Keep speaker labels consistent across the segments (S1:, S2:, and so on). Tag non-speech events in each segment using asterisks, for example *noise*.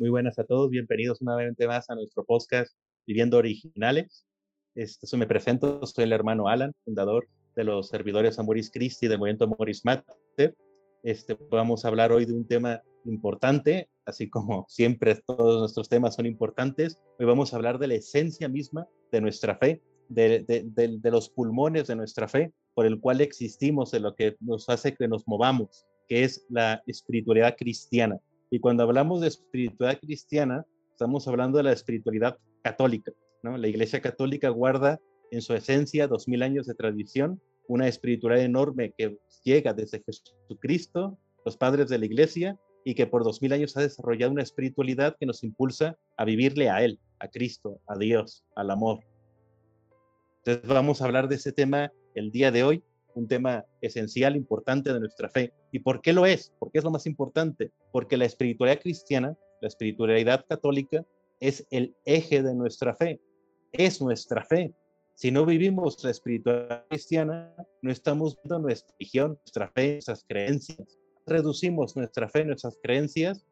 S1: Muy buenas a todos, bienvenidos vez más a nuestro podcast Viviendo Originales. Este, me presento, soy el hermano Alan, fundador de los servidores Amoris Christi del movimiento Amoris Mater. Este, vamos a hablar hoy de un tema importante, así como *laughs* siempre todos nuestros temas son importantes. Hoy vamos a hablar de la esencia misma de nuestra fe, de los pulmones de nuestra fe, por el cual existimos, de lo que nos hace que nos movamos, que es la espiritualidad cristiana. Y cuando hablamos de espiritualidad cristiana, estamos hablando de la espiritualidad católica. La Iglesia Católica guarda en su esencia dos mil años de tradición, una espiritualidad enorme que llega desde Jesucristo, los padres de la Iglesia, y que por dos mil años ha desarrollado una espiritualidad que nos impulsa a vivirle a Él, a Cristo, a Dios, al amor. Entonces vamos a hablar de ese tema el día de hoy un tema esencial, importante de nuestra fe. ¿Y por qué lo es? ¿Por qué es lo más importante? Porque la espiritualidad cristiana, la espiritualidad católica, es el eje de nuestra fe, es nuestra fe. Si no vivimos la espiritualidad cristiana, no estamos viendo nuestra religión, nuestra fe, nuestras creencias. Reducimos nuestra fe, nuestras creencias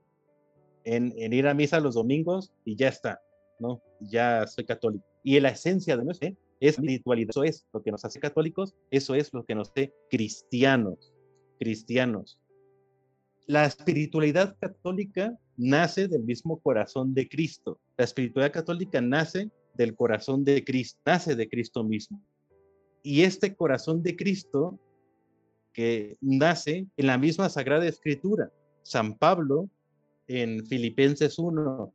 S1: en, en ir a misa los domingos y ya está, ¿no? Ya soy católico. Y la esencia de nuestra fe espiritualidad. Eso es lo que nos hace católicos, eso es lo que nos hace cristianos, cristianos. La espiritualidad católica nace del mismo corazón de Cristo. La espiritualidad católica nace del corazón de Cristo, nace de Cristo mismo. Y este corazón de Cristo que nace en la misma Sagrada Escritura. San Pablo en Filipenses 1,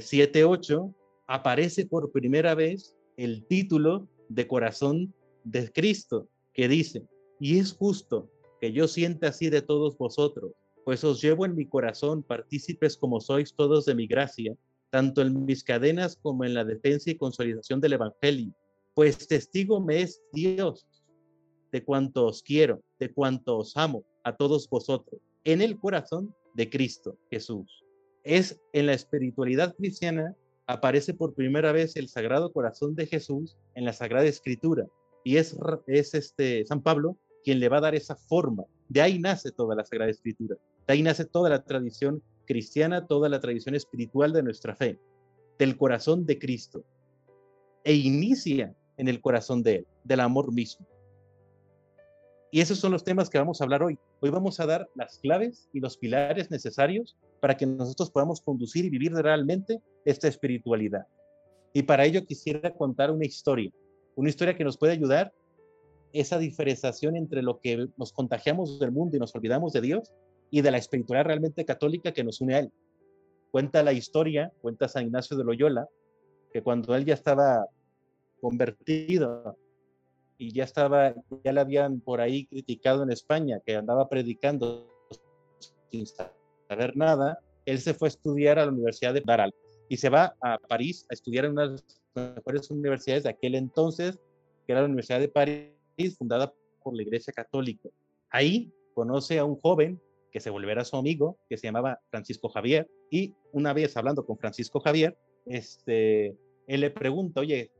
S1: 7, 8, aparece por primera vez el título de corazón de Cristo, que dice, y es justo que yo sienta así de todos vosotros, pues os llevo en mi corazón partícipes como sois todos de mi gracia, tanto en mis cadenas como en la defensa y consolidación del Evangelio, pues testigo me es Dios de cuanto os quiero, de cuanto os amo a todos vosotros, en el corazón de Cristo Jesús. Es en la espiritualidad cristiana aparece por primera vez el Sagrado Corazón de Jesús en la Sagrada Escritura. Y es, es este San Pablo quien le va a dar esa forma. De ahí nace toda la Sagrada Escritura. De ahí nace toda la tradición cristiana, toda la tradición espiritual de nuestra fe, del corazón de Cristo. E inicia en el corazón de Él, del amor mismo. Y esos son los temas que vamos a hablar hoy. Hoy vamos a dar las claves y los pilares necesarios para que nosotros podamos conducir y vivir realmente esta espiritualidad. Y para ello quisiera contar una historia, una historia que nos puede ayudar esa diferenciación entre lo que nos contagiamos del mundo y nos olvidamos de Dios y de la espiritualidad realmente católica que nos une a Él. Cuenta la historia, cuenta San Ignacio de Loyola, que cuando él ya estaba convertido y ya estaba, ya le habían por ahí criticado en España, que andaba predicando sin saber nada, él se fue a estudiar a la Universidad de Daral y se va a París a estudiar en una de las mejores universidades de aquel entonces, que era la Universidad de París, fundada por la Iglesia Católica. Ahí conoce a un joven que se volverá su amigo, que se llamaba Francisco Javier, y una vez hablando con Francisco Javier, este, él le pregunta, oye,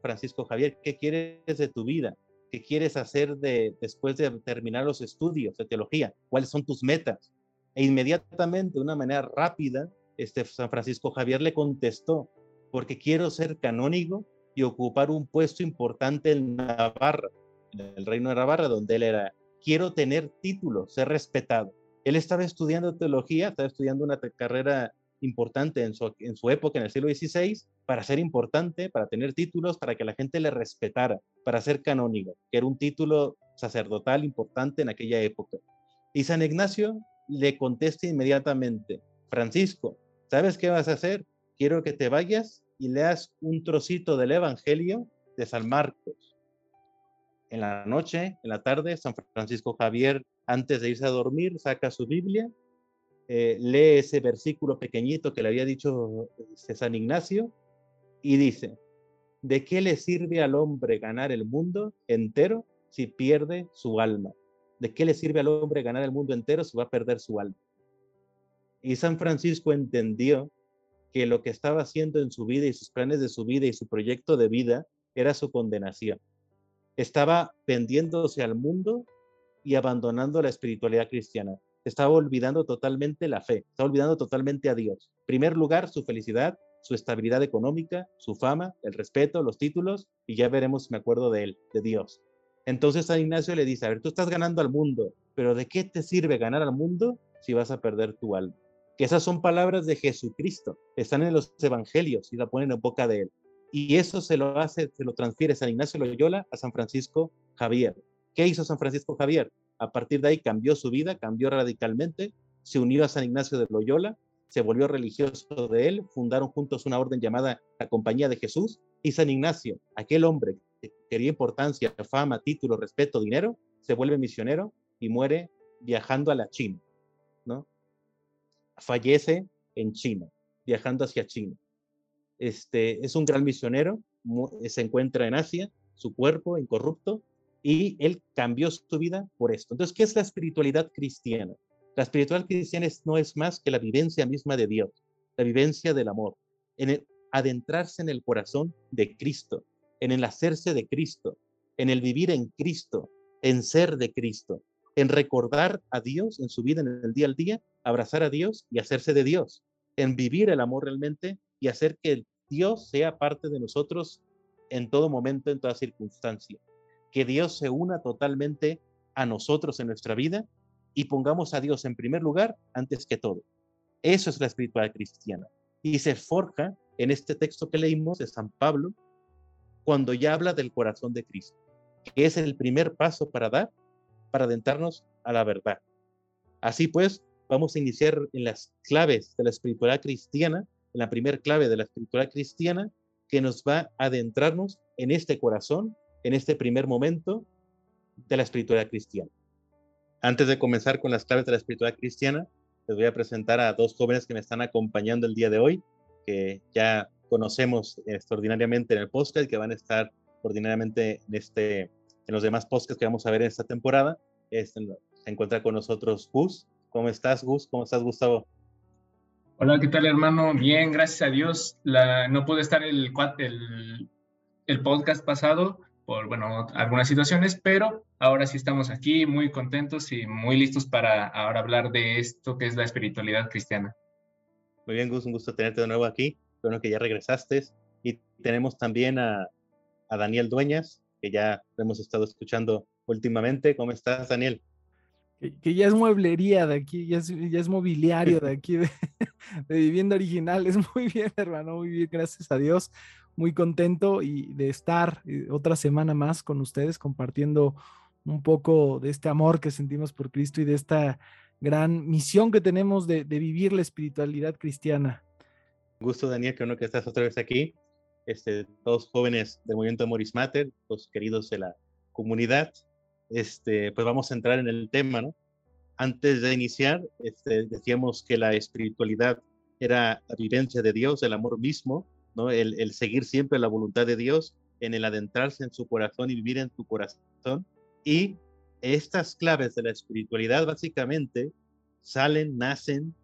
S1: Francisco Javier, ¿qué quieres de tu vida? ¿Qué quieres hacer de, después de terminar los estudios de teología? ¿Cuáles son tus metas? E inmediatamente, de una manera rápida, este San Francisco Javier le contestó, porque quiero ser canónigo y ocupar un puesto importante en Navarra, en el reino de Navarra, donde él era. Quiero tener título, ser respetado. Él estaba estudiando teología, estaba estudiando una carrera importante en su, en su época, en el siglo XVI, para ser importante, para tener títulos, para que la gente le respetara, para ser canónigo, que era un título sacerdotal importante en aquella época. Y San Ignacio le contesta inmediatamente, Francisco, ¿sabes qué vas a hacer? Quiero que te vayas y leas un trocito del Evangelio de San Marcos. En la noche, en la tarde, San Francisco Javier, antes de irse a dormir, saca su Biblia, eh, lee ese versículo pequeñito que le había dicho este, San Ignacio y dice, ¿de qué le sirve al hombre ganar el mundo entero si pierde su alma? ¿De qué le sirve al hombre ganar el mundo entero si va a perder su alma? Y San Francisco entendió que lo que estaba haciendo en su vida y sus planes de su vida y su proyecto de vida era su condenación. Estaba vendiéndose al mundo y abandonando la espiritualidad cristiana. Estaba olvidando totalmente la fe, estaba olvidando totalmente a Dios. En primer lugar, su felicidad, su estabilidad económica, su fama, el respeto, los títulos, y ya veremos, me acuerdo de él, de Dios. Entonces San Ignacio le dice, a ver, tú estás ganando al mundo, pero ¿de qué te sirve ganar al mundo si vas a perder tu alma? Que esas son palabras de Jesucristo, están en los evangelios y la ponen en boca de él. Y eso se lo hace, se lo transfiere San Ignacio Loyola a San Francisco Javier. ¿Qué hizo San Francisco Javier? A partir de ahí cambió su vida, cambió radicalmente, se unió a San Ignacio de Loyola, se volvió religioso de él, fundaron juntos una orden llamada la Compañía de Jesús y San Ignacio, aquel hombre que quería importancia, fama, título, respeto, dinero, se vuelve misionero y muere viajando a la China, ¿no? Fallece en China, viajando hacia China. Este, es un gran misionero, se encuentra en Asia, su cuerpo incorrupto, y él cambió su vida por esto. Entonces, ¿qué es la espiritualidad cristiana? La espiritualidad cristiana no es más que la vivencia misma de Dios, la vivencia del amor, en adentrarse en el corazón de Cristo, en el hacerse de Cristo, en el vivir en Cristo, en ser de Cristo, en recordar a Dios en su vida, en el día al día, abrazar a Dios y hacerse de Dios, en vivir el amor realmente y hacer que Dios sea parte de nosotros en todo momento, en toda circunstancia que Dios se una totalmente a nosotros en nuestra vida y pongamos a Dios en primer lugar antes que todo. Eso es la espiritualidad cristiana. Y se forja en este texto que leímos de San Pablo cuando ya habla del corazón de Cristo, que es el primer paso para dar, para adentrarnos a la verdad. Así pues, vamos a iniciar en las claves de la espiritualidad cristiana, en la primera clave de la espiritualidad cristiana, que nos va a adentrarnos en este corazón en este primer momento de la espiritualidad cristiana. Antes de comenzar con las claves de la espiritualidad cristiana, les voy a presentar a dos jóvenes que me están acompañando el día de hoy, que ya conocemos extraordinariamente en el podcast, que van a estar ordinariamente en, este, en los demás podcasts que vamos a ver en esta temporada. Este, se encuentra con nosotros Gus. ¿Cómo estás, Gus? ¿Cómo estás, Gustavo?
S2: Hola, ¿qué tal, hermano? Bien, gracias a Dios. La, no pude estar el, el, el podcast pasado, por, bueno, algunas situaciones, pero ahora sí estamos aquí muy contentos y muy listos para ahora hablar de esto que es la espiritualidad cristiana.
S1: Muy bien, Gus, un gusto tenerte de nuevo aquí. Bueno, que ya regresaste. Y tenemos también a, a Daniel Dueñas, que ya hemos estado escuchando últimamente. ¿Cómo estás, Daniel?
S3: Que, ya es mueblería de aquí, ya es, mobiliario de aquí, de, *laughs* de, vivienda original. Es muy bien, *laughs* hermano, muy bien, gracias a Dios muy contento y de estar eh, otra semana más con ustedes compartiendo un poco de este amor que sentimos por Cristo y de esta gran misión que tenemos de, vivir la espiritualidad cristiana.
S1: Gusto, Daniel, que uno que estás otra vez aquí. Este, todos jóvenes del movimiento Moris Mater, los queridos de la comunidad. Este, pues vamos a entrar en el tema, ¿no? Antes de iniciar, este, decíamos que la espiritualidad era la vivencia de Dios, el amor mismo, el, seguir siempre la voluntad de Dios, en el adentrarse en su corazón y vivir en su corazón. Y estas claves de la espiritualidad básicamente salen, nacen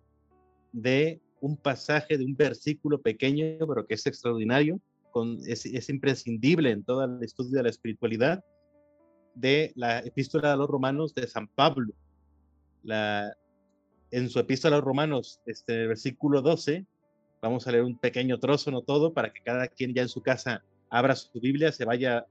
S1: de un pasaje, de un versículo pequeño, pero que es extraordinario, es, imprescindible en todo el estudio de la espiritualidad, de la epístola a los romanos de San Pablo. La, en su epístola a los romanos, este versículo 12, Vamos a leer un pequeño trozo, no todo, para que cada quien ya en su casa abra su Biblia, se vaya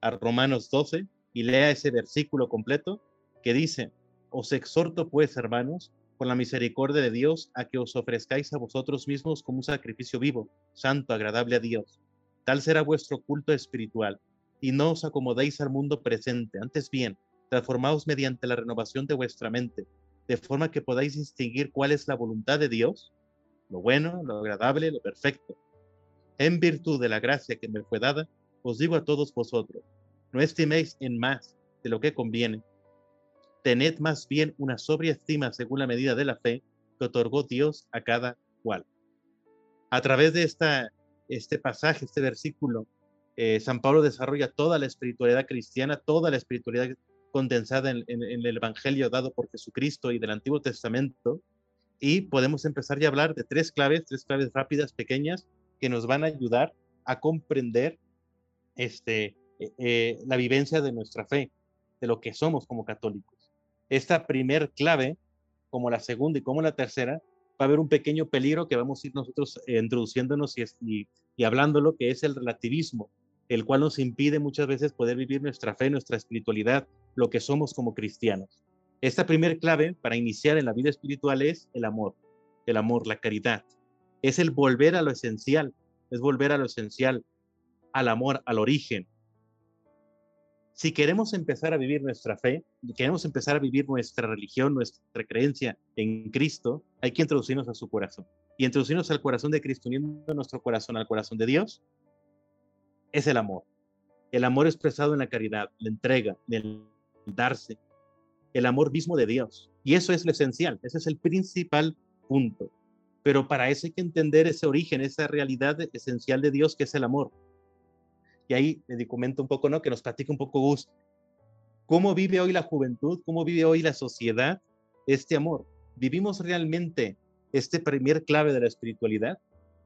S1: a, Romanos 12 y lea ese versículo completo que dice, os exhorto pues, hermanos, con la misericordia de Dios, a que os ofrezcáis a vosotros mismos como un sacrificio vivo, santo, agradable a Dios. Tal será vuestro culto espiritual, y no os acomodéis al mundo presente, antes bien, transformaos mediante la renovación de vuestra mente, de forma que podáis distinguir cuál es la voluntad de Dios, lo bueno, lo agradable, lo perfecto. En virtud de la gracia que me fue dada, os digo a todos vosotros, no estiméis en más de lo que conviene. Tened más bien una sobria estima según la medida de la fe que otorgó Dios a cada cual. A través de esta, este pasaje, este versículo, eh, San Pablo desarrolla toda la espiritualidad cristiana, toda la espiritualidad condensada en, el Evangelio dado por Jesucristo y del Antiguo Testamento, y podemos empezar ya a hablar de tres claves, tres claves rápidas, pequeñas, que nos van a ayudar a comprender este, eh, eh, la vivencia de nuestra fe, de lo que somos como católicos. Esta primer clave como la segunda y como la tercera, va a haber un pequeño peligro que vamos a ir nosotros introduciéndonos y, y, y hablándolo, que es el relativismo, el cual nos impide muchas veces poder vivir nuestra fe, nuestra espiritualidad, lo que somos como cristianos. Esta primer clave para iniciar en la vida espiritual es el amor, el amor, la caridad. Es el volver a lo esencial, es volver a lo esencial, al amor, al origen. Si queremos empezar a vivir nuestra fe, queremos empezar a vivir nuestra religión, nuestra creencia en Cristo, hay que introducirnos a su corazón. Y introducirnos al corazón de Cristo, uniendo nuestro corazón al corazón de Dios, es el amor. El amor expresado en la caridad, la entrega, el darse, el amor mismo de Dios. Y eso es lo esencial, ese es el principal punto. Pero para eso hay que entender ese origen, esa realidad esencial de Dios que es el amor. Y ahí le comento un poco, ¿no? Que nos platique un poco Gus. ¿Cómo vive hoy la juventud? ¿Cómo vive hoy la sociedad este amor? ¿Vivimos realmente este primer clave de la espiritualidad?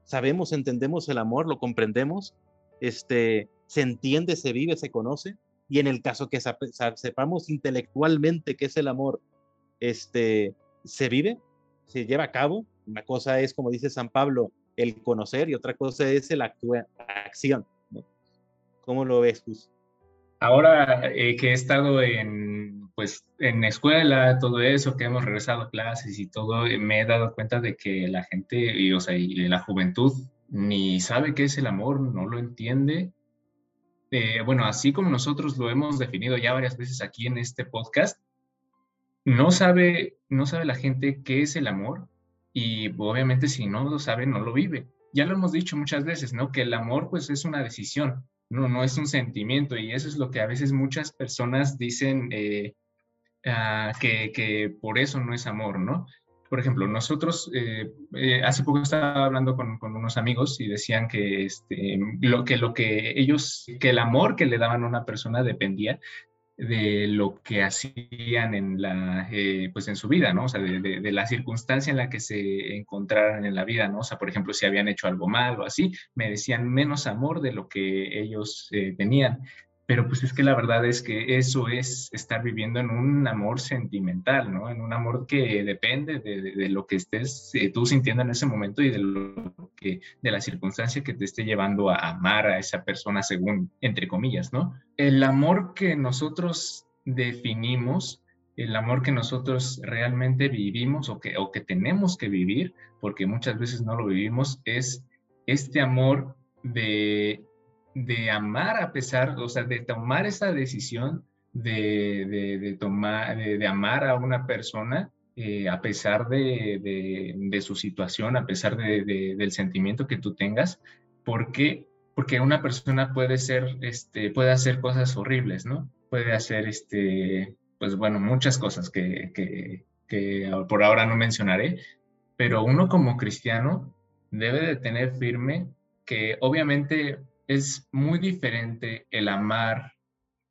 S1: ¿Sabemos, entendemos el amor? ¿Lo comprendemos? Este, ¿Se entiende, se vive, se conoce? Y en el caso que sepamos intelectualmente qué es el amor, este, ¿se vive? ¿Se lleva a cabo? Una cosa es, como dice San Pablo, el conocer y otra cosa es la acción. ¿no? ¿Cómo lo ves, Gus?
S2: Ahora eh, que he estado en, pues, en escuela, todo eso, que hemos regresado a clases y todo, eh, me he dado cuenta de que la gente, y, o sea, y la juventud ni sabe qué es el amor, no lo entiende. Eh, bueno, así como nosotros lo hemos definido ya varias veces aquí en este podcast, no sabe, no sabe la gente qué es el amor y obviamente si no lo sabe, no lo vive. Ya lo hemos dicho muchas veces, ¿no? Que el amor pues es una decisión, no, no es un sentimiento y eso es lo que a veces muchas personas dicen eh, uh, que, que por eso no es amor, ¿no? Por ejemplo, nosotros eh, eh, hace poco estaba hablando con, unos amigos y decían que, este, lo, que lo que ellos, que el amor que le daban a una persona dependía de lo que hacían en la, eh, pues en su vida, ¿no? O sea, de, de, la circunstancia en la que se encontraran en la vida, ¿no? O sea, por ejemplo, si habían hecho algo mal o así, me decían menos amor de lo que ellos tenían. Pero pues es que la verdad es que eso es estar viviendo en un amor sentimental, ¿no? En un amor que depende de, lo que estés eh, tú sintiendo en ese momento y de lo que, la circunstancia que te esté llevando a amar a esa persona según, entre comillas, ¿no? El amor que nosotros definimos, el amor que nosotros realmente vivimos o que, o que tenemos que vivir, porque muchas veces no lo vivimos, es este amor de de amar a pesar, o sea, de tomar esa decisión de, de, tomar, de, amar a una persona eh, a pesar de, de, su situación, a pesar del sentimiento que tú tengas, porque, porque una persona puede ser, este, puede hacer cosas horribles, ¿no? Puede hacer, este, pues bueno, muchas cosas que, que, que por ahora no mencionaré, pero uno como cristiano debe de tener firme que obviamente es muy diferente el amar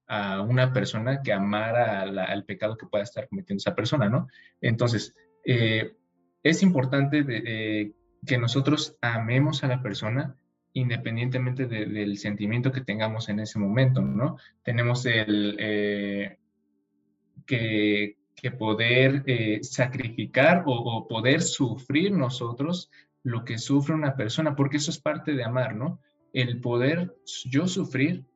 S2: a una persona que amar al pecado que pueda estar cometiendo esa persona, ¿no? Entonces, eh, es importante que nosotros amemos a la persona independientemente de, del sentimiento que tengamos en ese momento, ¿no? Tenemos el eh, que, que, poder eh, sacrificar o, o poder sufrir nosotros lo que sufre una persona, porque eso es parte de amar, ¿no? El poder yo sufrir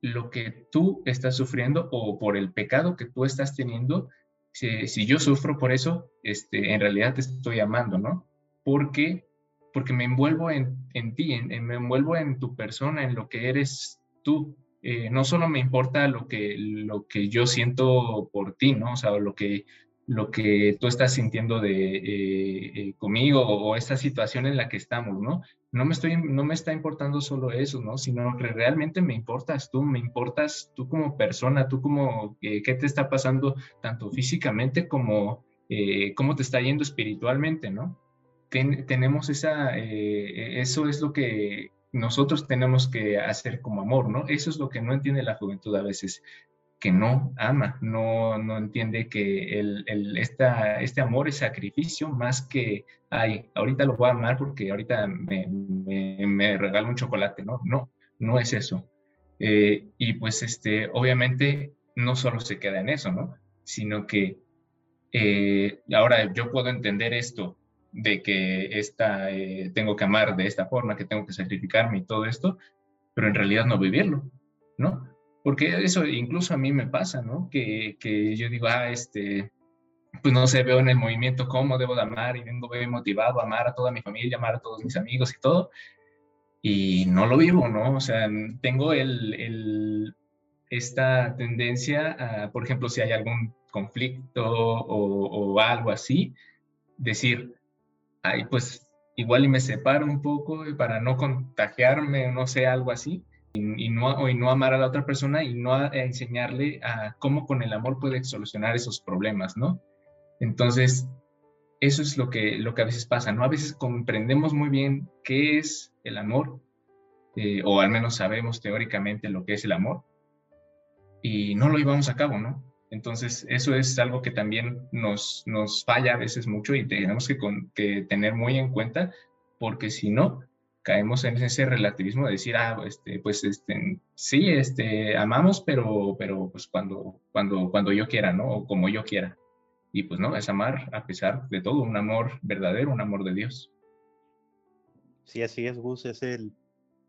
S2: lo que tú estás sufriendo o por el pecado que tú estás teniendo, si, yo sufro por eso, este, en realidad te estoy amando, ¿no? Porque, porque me envuelvo en, en ti, en, me envuelvo en tu persona, en lo que eres tú. Eh, no solo me importa lo que, lo que yo siento por ti, ¿no? O sea, lo que, lo que tú estás sintiendo de, eh, eh, conmigo o esta situación en la que estamos, ¿no? No me, estoy, no me está importando solo eso, ¿no? Sino que realmente me importas tú, me importas tú como persona, tú como eh, qué te está pasando tanto físicamente como eh, cómo te está yendo espiritualmente, ¿no? Ten, tenemos esa, eso es lo que nosotros tenemos que hacer como amor, ¿no? Eso es lo que no entiende la juventud a veces que no ama, no, no entiende que el, el, esta, este amor es sacrificio más que, ay, ahorita lo voy a amar porque ahorita me, me, me regala un chocolate, ¿no? No, no es eso. Eh, y pues, este, obviamente, no solo se queda en eso, ¿no? Sino que Eh, ahora yo puedo entender esto de que esta, eh, tengo que amar de esta forma, que tengo que sacrificarme y todo esto, pero en realidad no vivirlo, ¿no? Porque eso incluso a mí me pasa, ¿no? Que, que yo digo, ah, este, pues no sé, veo en el movimiento cómo debo de amar y vengo bien motivado a amar a toda mi familia, amar a todos mis amigos y todo, y no lo vivo, ¿no? O sea, tengo el, el esta tendencia a, por ejemplo, si hay algún conflicto o, o algo así, decir, ay, pues igual y me separo un poco para no contagiarme, no sé, algo así, y, no, y no amar a la otra persona y no enseñarle a cómo con el amor puede solucionar esos problemas, ¿no? Entonces, eso es lo que, lo que a veces pasa, ¿no? A veces comprendemos muy bien qué es el amor, eh, o al menos sabemos teóricamente lo que es el amor, y no lo llevamos a cabo, ¿no? Entonces, eso es algo que también nos, nos falla a veces mucho y tenemos que tener muy en cuenta, porque si no, caemos en ese relativismo de decir, ah, este, pues este, sí, este, amamos, pero, pero pues cuando, cuando, cuando yo quiera, ¿no? O como yo quiera. Y pues no, es amar a pesar de todo, un amor verdadero, un amor de Dios.
S1: Sí, así es, Gus, es el,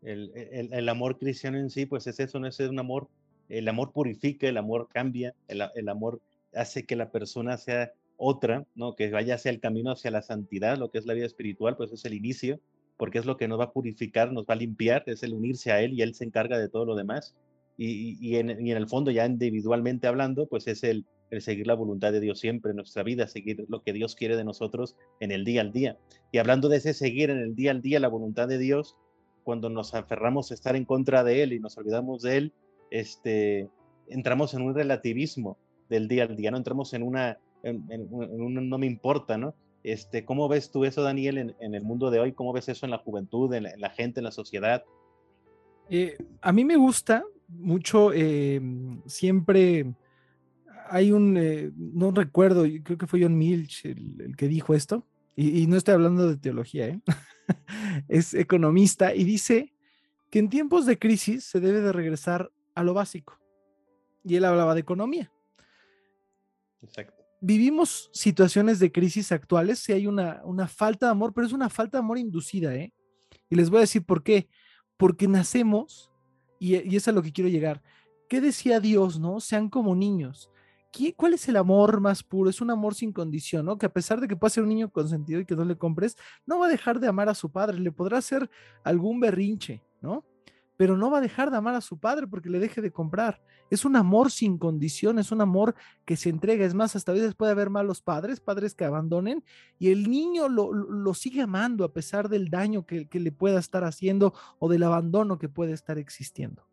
S1: el, el, el amor cristiano en sí, pues es eso, no es un amor el amor purifica, el amor cambia, el, amor hace que la persona sea otra, ¿no? Que vaya hacia el camino hacia la santidad, lo que es la vida espiritual, pues es el inicio, porque es lo que nos va a purificar, nos va a limpiar, es el unirse a Él y Él se encarga de todo lo demás. Y, en, el fondo, ya individualmente hablando, pues es el, seguir la voluntad de Dios siempre en nuestra vida, seguir lo que Dios quiere de nosotros en el día al día. Y hablando de ese seguir en el día al día la voluntad de Dios, cuando nos aferramos a estar en contra de Él y nos olvidamos de Él, este, entramos en un relativismo del día al día, no entramos en una, en, un no me importa, ¿no? Este, ¿Cómo ves tú eso, Daniel, en, el mundo de hoy? ¿Cómo ves eso en la juventud, en la, gente, en la sociedad?
S3: Eh, a mí me gusta mucho, eh, siempre hay un, eh, no recuerdo, creo que fue John Milch el, que dijo esto, y, y, no estoy hablando de teología, *laughs* es economista, y dice que en tiempos de crisis se debe de regresar a lo básico. Y él hablaba de economía. Vivimos situaciones de crisis actuales, si hay una, una falta de amor, pero es una falta de amor inducida, ¿eh? Y les voy a decir por qué. Porque nacemos, y, y es a lo que quiero llegar. ¿Qué decía Dios, no? Sean como niños. ¿Cuál es el amor más puro? Es un amor sin condición, ¿no? Que a pesar de que pueda ser un niño consentido y que no le compres, no va a dejar de amar a su padre, le podrá hacer algún berrinche, ¿no? Pero no va a dejar de amar a su padre porque le deje de comprar. Es un amor sin condición, es un amor que se entrega. Es más, hasta a veces puede haber malos padres, padres que abandonen, y el niño lo, sigue amando a pesar del daño que, le pueda estar haciendo o del abandono que puede estar existiendo.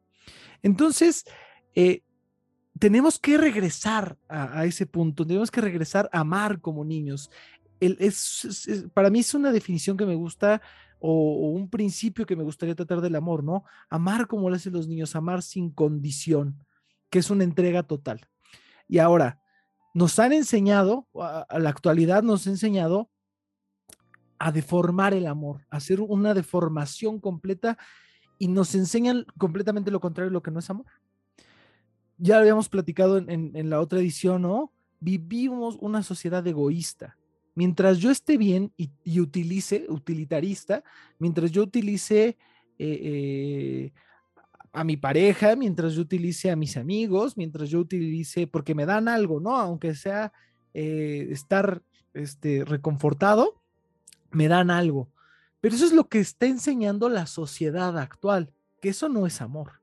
S3: Entonces, eh, tenemos que regresar a, ese punto, tenemos que regresar a amar como niños. para mí es una definición que me gusta o, un principio que me gustaría tratar del amor, ¿no? Amar como lo hacen los niños, amar sin condición, que es una entrega total. Y ahora, nos han enseñado, a, la actualidad nos ha enseñado a deformar el amor, a hacer una deformación completa y nos enseñan completamente lo contrario lo que no es amor. Ya lo habíamos platicado en, en la otra edición, ¿no? Vivimos una sociedad egoísta mientras yo esté bien y, utilice, utilitarista, mientras yo utilice eh, eh, a mi pareja, mientras yo utilice a mis amigos, mientras yo utilice, porque me dan algo, ¿no? Aunque sea eh, estar este, reconfortado, me dan algo. Pero eso es lo que está enseñando la sociedad actual, que eso no es amor.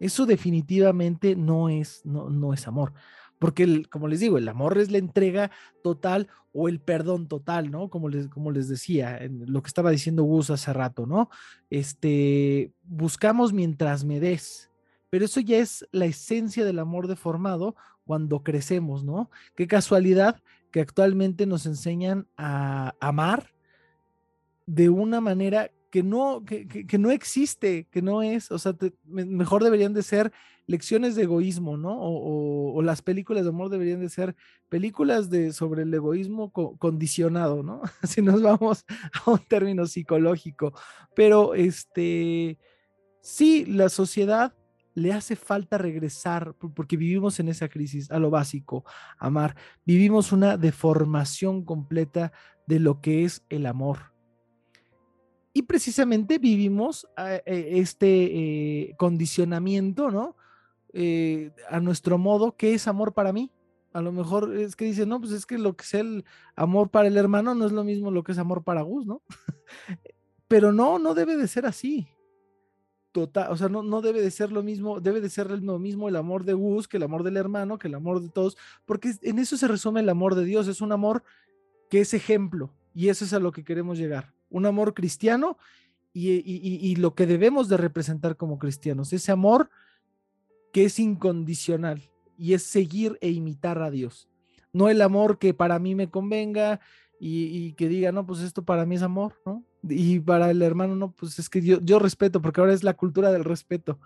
S3: Eso definitivamente no es, no, no es amor. Porque, como les digo, el amor es la entrega total o el perdón total, ¿no? Como les, como les decía, en lo que estaba diciendo Gus hace rato, ¿no? Este, buscamos mientras me des, pero eso ya es la esencia del amor deformado cuando crecemos, ¿no? Qué casualidad que actualmente nos enseñan a amar de una manera que no, que, no existe, que no es, o sea, mejor deberían de ser lecciones de egoísmo, ¿no? O, las películas de amor deberían de ser películas de, sobre el egoísmo condicionado, ¿no? *laughs* Si nos vamos a un término psicológico. Pero, este, sí, la sociedad le hace falta regresar, porque vivimos en esa crisis, a lo básico, amar. Vivimos una deformación completa de lo que es el amor. Y precisamente vivimos ah, eh, este eh, condicionamiento, ¿no? Eh, a nuestro modo, ¿qué es amor para mí? A lo mejor es que dice, no, pues es que lo que es el amor para el hermano no es lo mismo lo que es amor para Gus, ¿no? *laughs* Pero no, no debe de ser así. Total, o sea, no, no debe de ser lo mismo, debe de ser lo mismo el amor de Gus que el amor del hermano, que el amor de todos, porque en eso se resume el amor de Dios, es un amor que es ejemplo, y eso es a lo que queremos llegar, un amor cristiano y, y lo que debemos de representar como cristianos, ese amor que es incondicional y es seguir e imitar a Dios. No el amor que para mí me convenga y, que diga, no, pues esto para mí es amor, ¿no? Y para el hermano, no, pues es que yo, yo respeto, porque ahora es la cultura del respeto.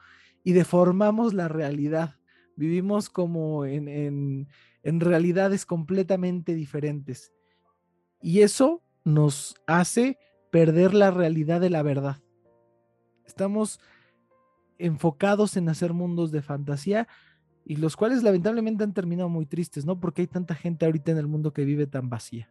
S3: Y deformamos la realidad. Vivimos como en, en realidades completamente diferentes. Y eso nos hace perder la realidad de la verdad. Estamos enfocados en hacer mundos de fantasía y los cuales lamentablemente han terminado muy tristes, ¿no? Porque hay tanta gente ahorita en el mundo que vive tan vacía.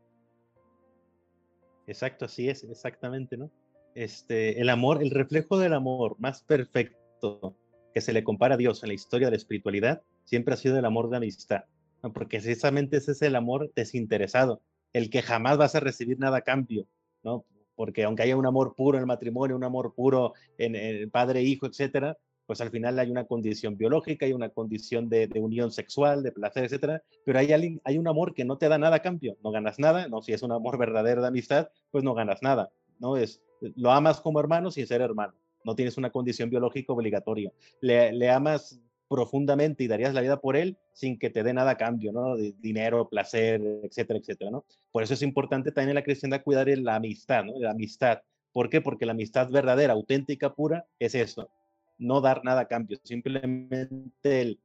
S1: Exacto, así es, exactamente, ¿no? Este, el amor, el reflejo del amor más perfecto que se le compara a Dios en la historia de la espiritualidad, siempre ha sido el amor de amistad, ¿no? porque precisamente ese es el amor desinteresado, el que jamás vas a recibir nada a cambio, ¿no? Porque aunque haya un amor puro en el matrimonio, un amor puro en el padre, hijo, etcétera, pues al final hay una condición biológica, hay una condición de, unión sexual, de placer, etcétera, pero hay, hay un amor que no te da nada cambio, no ganas nada, no, si es un amor verdadero de amistad, pues no ganas nada, ¿no? Es, lo amas como hermano sin ser hermano, no tienes una condición biológica obligatoria, le amas profundamente y darías la vida por él sin que te dé nada a cambio, ¿no? De dinero, placer, etcétera, etcétera, ¿no? Por eso es importante también en la cristiandad cuidar la amistad, ¿no? La amistad. ¿Por qué? Porque la amistad verdadera, auténtica, pura, es eso. No dar nada a cambio, simplemente el,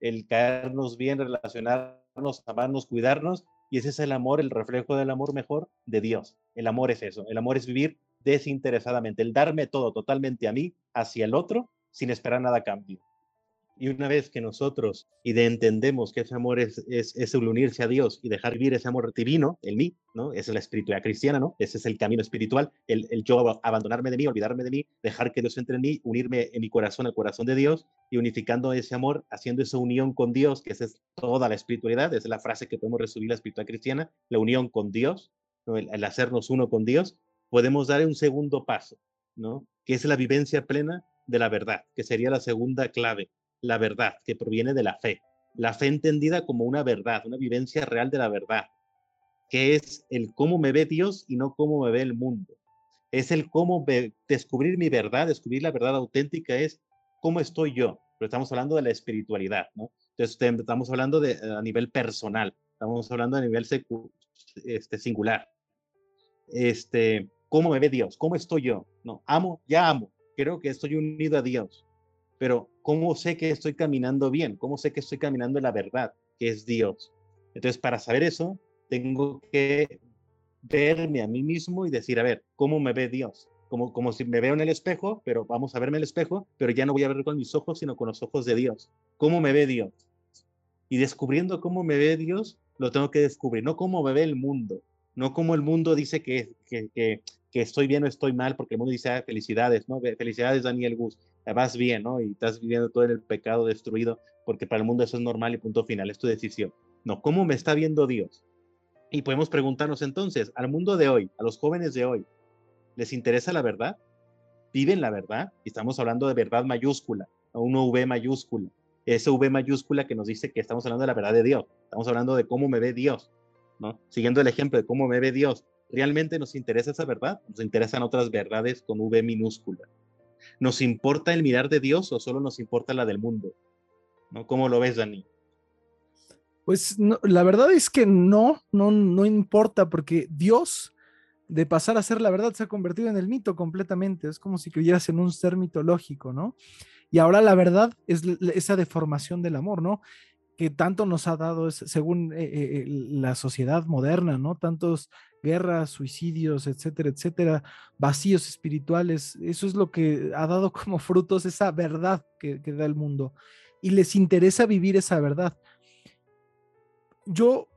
S1: el caernos bien, relacionarnos, amarnos, cuidarnos, y ese es el amor, el reflejo del amor mejor de Dios. El amor es eso, el amor es vivir desinteresadamente, el darme todo totalmente a mí, hacia el otro, sin esperar nada a cambio. Y una vez que nosotros y de entendemos que ese amor es, es, es, el unirse a Dios y dejar vivir ese amor divino, el mí, ¿no? Esa es la espiritualidad cristiana, ¿no? Ese es el camino espiritual, el, el yo abandonarme de mí, olvidarme de mí, dejar que Dios entre en mí, unirme en mi corazón al corazón de Dios y unificando ese amor, haciendo esa unión con Dios, que esa es toda la espiritualidad, esa es la frase que podemos resumir la espiritualidad cristiana, la unión con Dios, el, el hacernos uno con Dios, podemos dar un segundo paso, ¿no? Que es la vivencia plena de la verdad, que sería la segunda clave la verdad, que proviene de la fe. La fe entendida como una verdad, una vivencia real de la verdad, que es el cómo me ve Dios y no cómo me ve el mundo. Es el cómo descubrir mi verdad, descubrir la verdad auténtica, es cómo estoy yo. Pero estamos hablando de la espiritualidad, ¿no? Entonces estamos hablando de, a nivel personal, estamos hablando a nivel este, singular. Este, ¿Cómo me ve Dios? ¿Cómo estoy yo? No, amo, ya amo. Creo que estoy unido a Dios pero ¿cómo sé que estoy caminando bien? ¿Cómo sé que estoy caminando en la verdad, que es Dios? Entonces, para saber eso, tengo que verme a mí mismo y decir, a ver, ¿cómo me ve Dios? Como, como si me veo en el espejo, pero vamos a verme el espejo, pero ya no voy a ver con mis ojos, sino con los ojos de Dios. ¿Cómo me ve Dios? Y descubriendo cómo me ve Dios, lo tengo que descubrir, no cómo me ve el mundo, no como el mundo dice que, que, que, que estoy bien o estoy mal, porque el mundo dice ah, felicidades, ¿no? Felicidades, Daniel Gus, vas bien, ¿no? Y estás viviendo todo en el pecado destruido, porque para el mundo eso es normal y punto final, es tu decisión. No, ¿cómo me está viendo Dios? Y podemos preguntarnos entonces, al mundo de hoy, a los jóvenes de hoy, ¿les interesa la verdad? ¿Viven la verdad? Y estamos hablando de verdad mayúscula, una V mayúscula. Esa V mayúscula que nos dice que estamos hablando de la verdad de Dios. Estamos hablando de cómo me ve Dios, ¿no? Siguiendo el ejemplo de cómo me ve Dios. ¿Realmente nos interesa esa verdad? ¿Nos interesan otras verdades con V minúscula? ¿Nos importa el mirar de Dios o solo nos importa la del mundo? ¿No? ¿Cómo lo ves, Dani?
S3: Pues la verdad es que no, no, no importa, porque Dios, de pasar a ser la verdad, se ha convertido en el mito completamente. Es como si creyeras en un ser mitológico, ¿no? Y ahora la verdad es esa deformación del amor, ¿no? que tanto nos ha dado, según eh, eh, la sociedad moderna, ¿no? Tantos guerras, suicidios, etcétera, etcétera, vacíos espirituales. Eso es lo que ha dado *laughs* como frutos esa verdad que, da el mundo. Y les interesa vivir esa verdad. Yo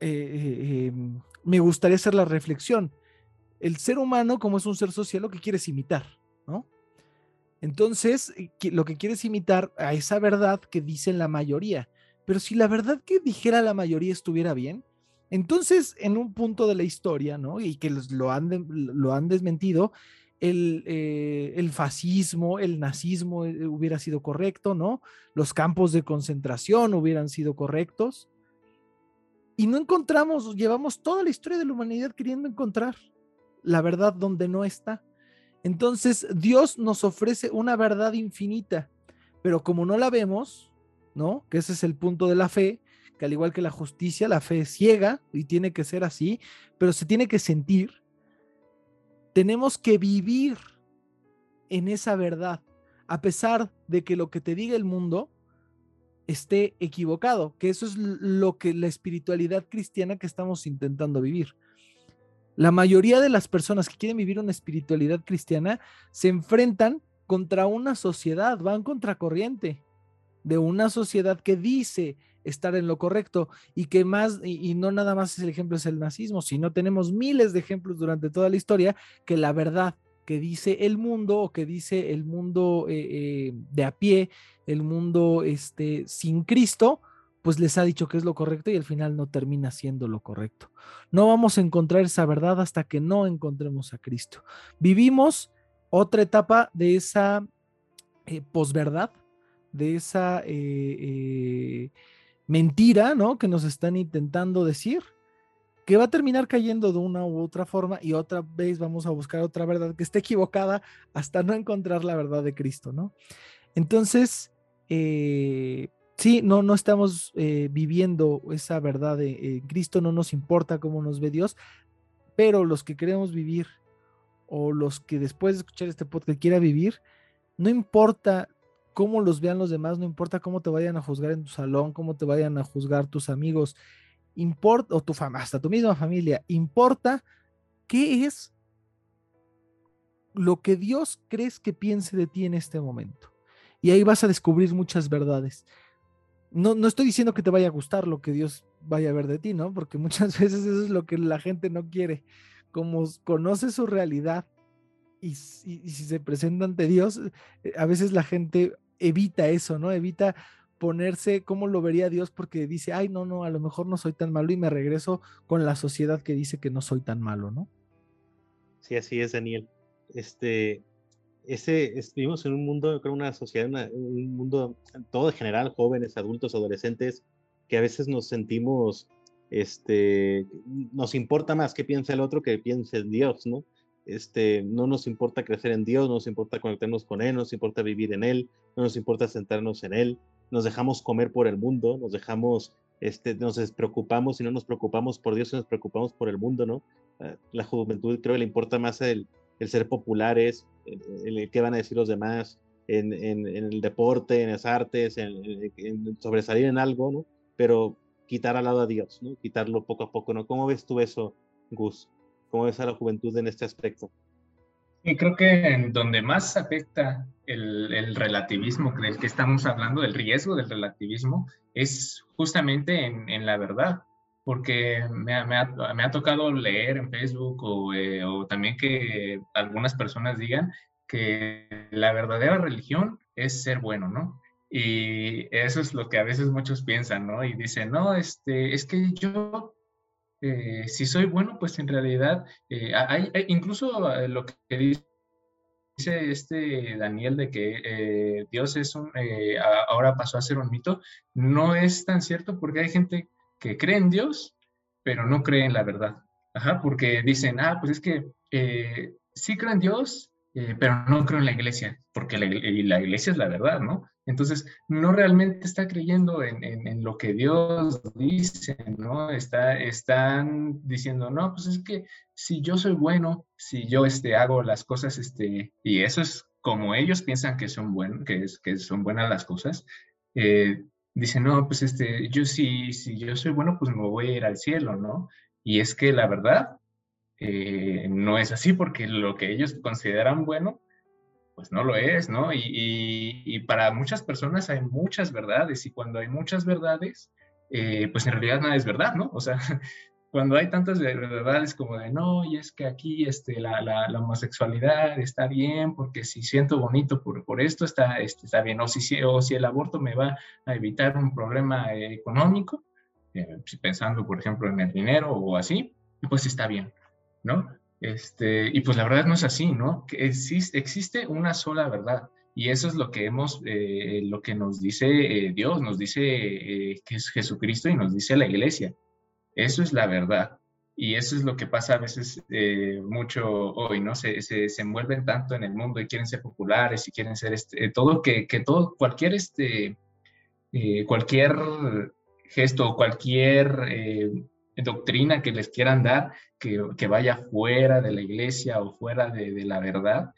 S3: eh, eh, em, me gustaría hacer la reflexión. El ser humano, como es un ser social, lo que quiere es imitar, ¿no? Entonces, eh, lo que quiere es imitar a esa verdad que dicen la mayoría. Pero si la verdad que dijera la mayoría estuviera bien, entonces en un punto de la historia, ¿no? Y que lo han, lo han desmentido, el, eh, el, fascismo, el nazismo eh, hubiera sido correcto, ¿no? Los campos de concentración hubieran sido correctos. Y no encontramos, llevamos toda la historia de la humanidad queriendo encontrar la verdad donde no está. Entonces Dios nos ofrece una verdad infinita, pero como no la vemos, ¿no? Que ese es el punto de la fe, al igual que la justicia, la fe es ciega y tiene que ser así, pero se tiene que sentir. Tenemos que vivir en esa verdad, a pesar de que lo que te diga el mundo esté equivocado, que eso es lo que la espiritualidad cristiana que estamos intentando vivir. La mayoría de las personas que quieren vivir una espiritualidad cristiana se enfrentan contra una sociedad, van contra corriente de una sociedad que dice estar en lo correcto y que más, y, no nada más es el ejemplo es el nazismo, sino tenemos miles de ejemplos durante toda la historia que la verdad que dice el mundo o que dice el mundo eh, eh, de a pie, el mundo este, sin Cristo, pues les ha dicho que es lo correcto y al final no termina siendo lo correcto. No vamos a encontrar esa verdad hasta que no encontremos a Cristo. Vivimos otra etapa de esa eh, posverdad, de esa mentira, ¿no? Que nos están intentando decir, que va a terminar cayendo de una u otra forma y otra vez vamos a buscar otra verdad que esté equivocada hasta no encontrar la verdad de Cristo, ¿no? Entonces, eh, sí, no, no estamos viviendo esa verdad de Cristo, no nos importa cómo nos ve Dios, pero los que queremos vivir o los que después de escuchar este podcast quiera vivir, no importa cómo los vean los demás, no importa cómo te vayan a juzgar en tu salón, cómo te vayan a juzgar tus amigos, importa, o tu fama, hasta tu misma familia, importa qué es lo que Dios crees que piense de ti en este momento. Y ahí vas a descubrir muchas verdades. No, no estoy diciendo que te vaya a gustar lo que Dios vaya a ver de ti, ¿no? Porque *laughs* muchas veces eso es lo que la gente no quiere. Como conoce su realidad y, y si se presenta ante Dios, eh, a veces la gente evita eso, ¿no? Evita ponerse cómo lo vería Dios porque dice, ay, no, no, a lo mejor no soy tan malo y me regreso con la sociedad que dice que no soy tan malo, ¿no?
S1: Sí, así es, Daniel. Este, ese, vivimos en un mundo, creo, una sociedad, un mundo todo en general, jóvenes, adultos, adolescentes, que a veces nos sentimos, este, nos importa más que piense el otro que piense Dios, ¿no? Este, no nos importa crecer en Dios, no nos importa conectarnos con Él, no nos importa vivir en Él, no nos importa sentarnos en Él, nos dejamos comer por el mundo, nos dejamos, este, nos despreocupamos y no nos preocupamos por Dios, nos preocupamos por el mundo, ¿no? Ah, la juventud creo que le importa más el, ser populares, el, el, qué van a decir los demás, en el deporte, en las artes, en, en, sobresalir en algo, ¿no? Pero quitar al lado a Dios, ¿no? Quitarlo poco a poco, ¿no? ¿Cómo ves tú eso, Gus? ¿Cómo ves a la juventud en este aspecto?
S2: Y creo que en donde más afecta el, el, relativismo del que estamos hablando, del riesgo del relativismo, es justamente en, en la verdad, porque me, me, ha, me, ha, tocado leer en Facebook o, eh, o también que algunas personas digan que la verdadera religión es ser bueno, ¿no? Y eso es lo que a veces muchos piensan, ¿no? Y dicen, no, este, es que yo eh, si soy bueno, pues en realidad eh, hay, incluso eh, lo que dice este Daniel de que Dios es un, ahora pasó a ser un mito, no es tan cierto porque hay gente que cree en Dios, pero no cree en la verdad. Ajá, porque dicen, ah, pues es que sí creo en Dios, pero no creo en la iglesia, porque la, la iglesia es la verdad, ¿no? Entonces, no realmente está creyendo en, lo que Dios dice, ¿no? Está, están diciendo, no, pues es que si yo soy bueno, si yo este, hago las cosas, este, y eso es como ellos piensan que son, buenos, que, es, que son buenas las cosas, eh, dicen, no, pues este, yo si, si yo soy bueno, pues me voy a ir al cielo, ¿no? Y es que la verdad eh, no es así porque lo que ellos consideran bueno, pues no lo es, ¿no? Y, para muchas personas hay muchas verdades y cuando hay muchas verdades, eh, pues en realidad nada es verdad, ¿no? O sea, *laughs* cuando hay tantas verdades como de no, y es que aquí este, la, la, homosexualidad está bien porque si siento bonito por, por esto está, este, está bien, o si, o si el aborto me va a evitar un problema económico, eh, pensando por ejemplo en el dinero o así, pues está bien, ¿no? Este, y pues la verdad no es así, ¿no? Existe, existe una sola verdad. Y eso es lo que hemos, eh, lo que nos dice eh, Dios, nos dice que es Jesucristo y nos dice la iglesia. Eso es la verdad. Y eso es lo que pasa a veces eh, mucho hoy, ¿no? Se, se, se, envuelven tanto en el mundo y quieren ser populares y quieren ser este, todo, que, que todo, cualquier, este, eh, cualquier gesto, cualquier eh, doctrina que les quieran dar, que, vaya fuera de la iglesia o fuera de, la verdad,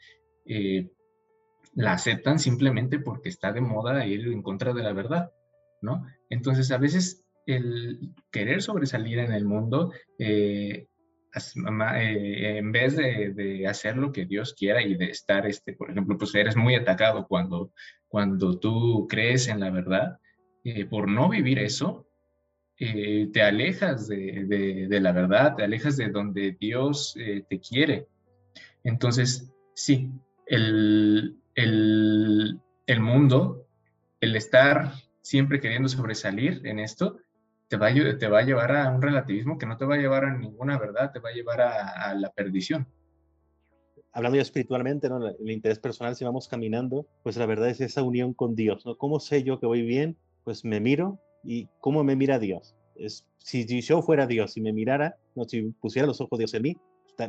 S2: la aceptan simplemente porque está de moda ir en contra de la verdad, ¿no? Entonces a veces el querer sobresalir en el mundo eh, eh, en vez de, hacer lo que Dios quiera y de estar, este, por ejemplo, pues eres muy atacado cuando, cuando tú crees en la verdad, eh, por no vivir eso, te alejas de, la verdad, te alejas de donde Dios te quiere. Entonces, sí, el, mundo, el estar siempre queriendo sobresalir en esto, te va, a, llevar a un relativismo que no te va a llevar a ninguna verdad, te va a llevar a, la perdición.
S1: Hablando espiritualmente, ¿no? el interés personal, si vamos caminando, pues la verdad es esa unión con Dios. ¿no? ¿Cómo sé yo que voy bien? Pues me miro y cómo me mira Dios. Si, yo fuera Dios, si me mirara, no, si pusiera los ojos Dios en mí,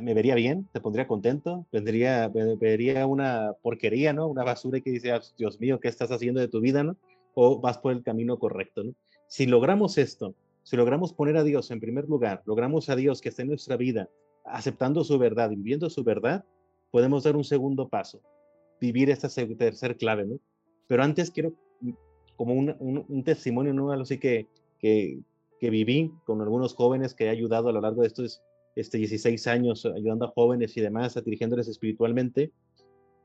S1: me vería bien, te pondría contento, vendría, vería una porquería, ¿no? Una basura que dice, Dios mío, ¿qué estás haciendo de tu vida, no? O vas por el camino correcto, ¿no? Si logramos esto, si logramos poner a Dios en primer lugar, logramos a Dios que esté en nuestra vida, aceptando su verdad, viviendo su verdad, podemos dar un segundo paso, vivir esta tercera clave, ¿no? Pero antes quiero, como un, testimonio, ¿no? Algo así que, que, que, viví con algunos jóvenes que he ayudado a lo largo de estos este, 16 años, ayudando a jóvenes y demás, a dirigiéndoles espiritualmente.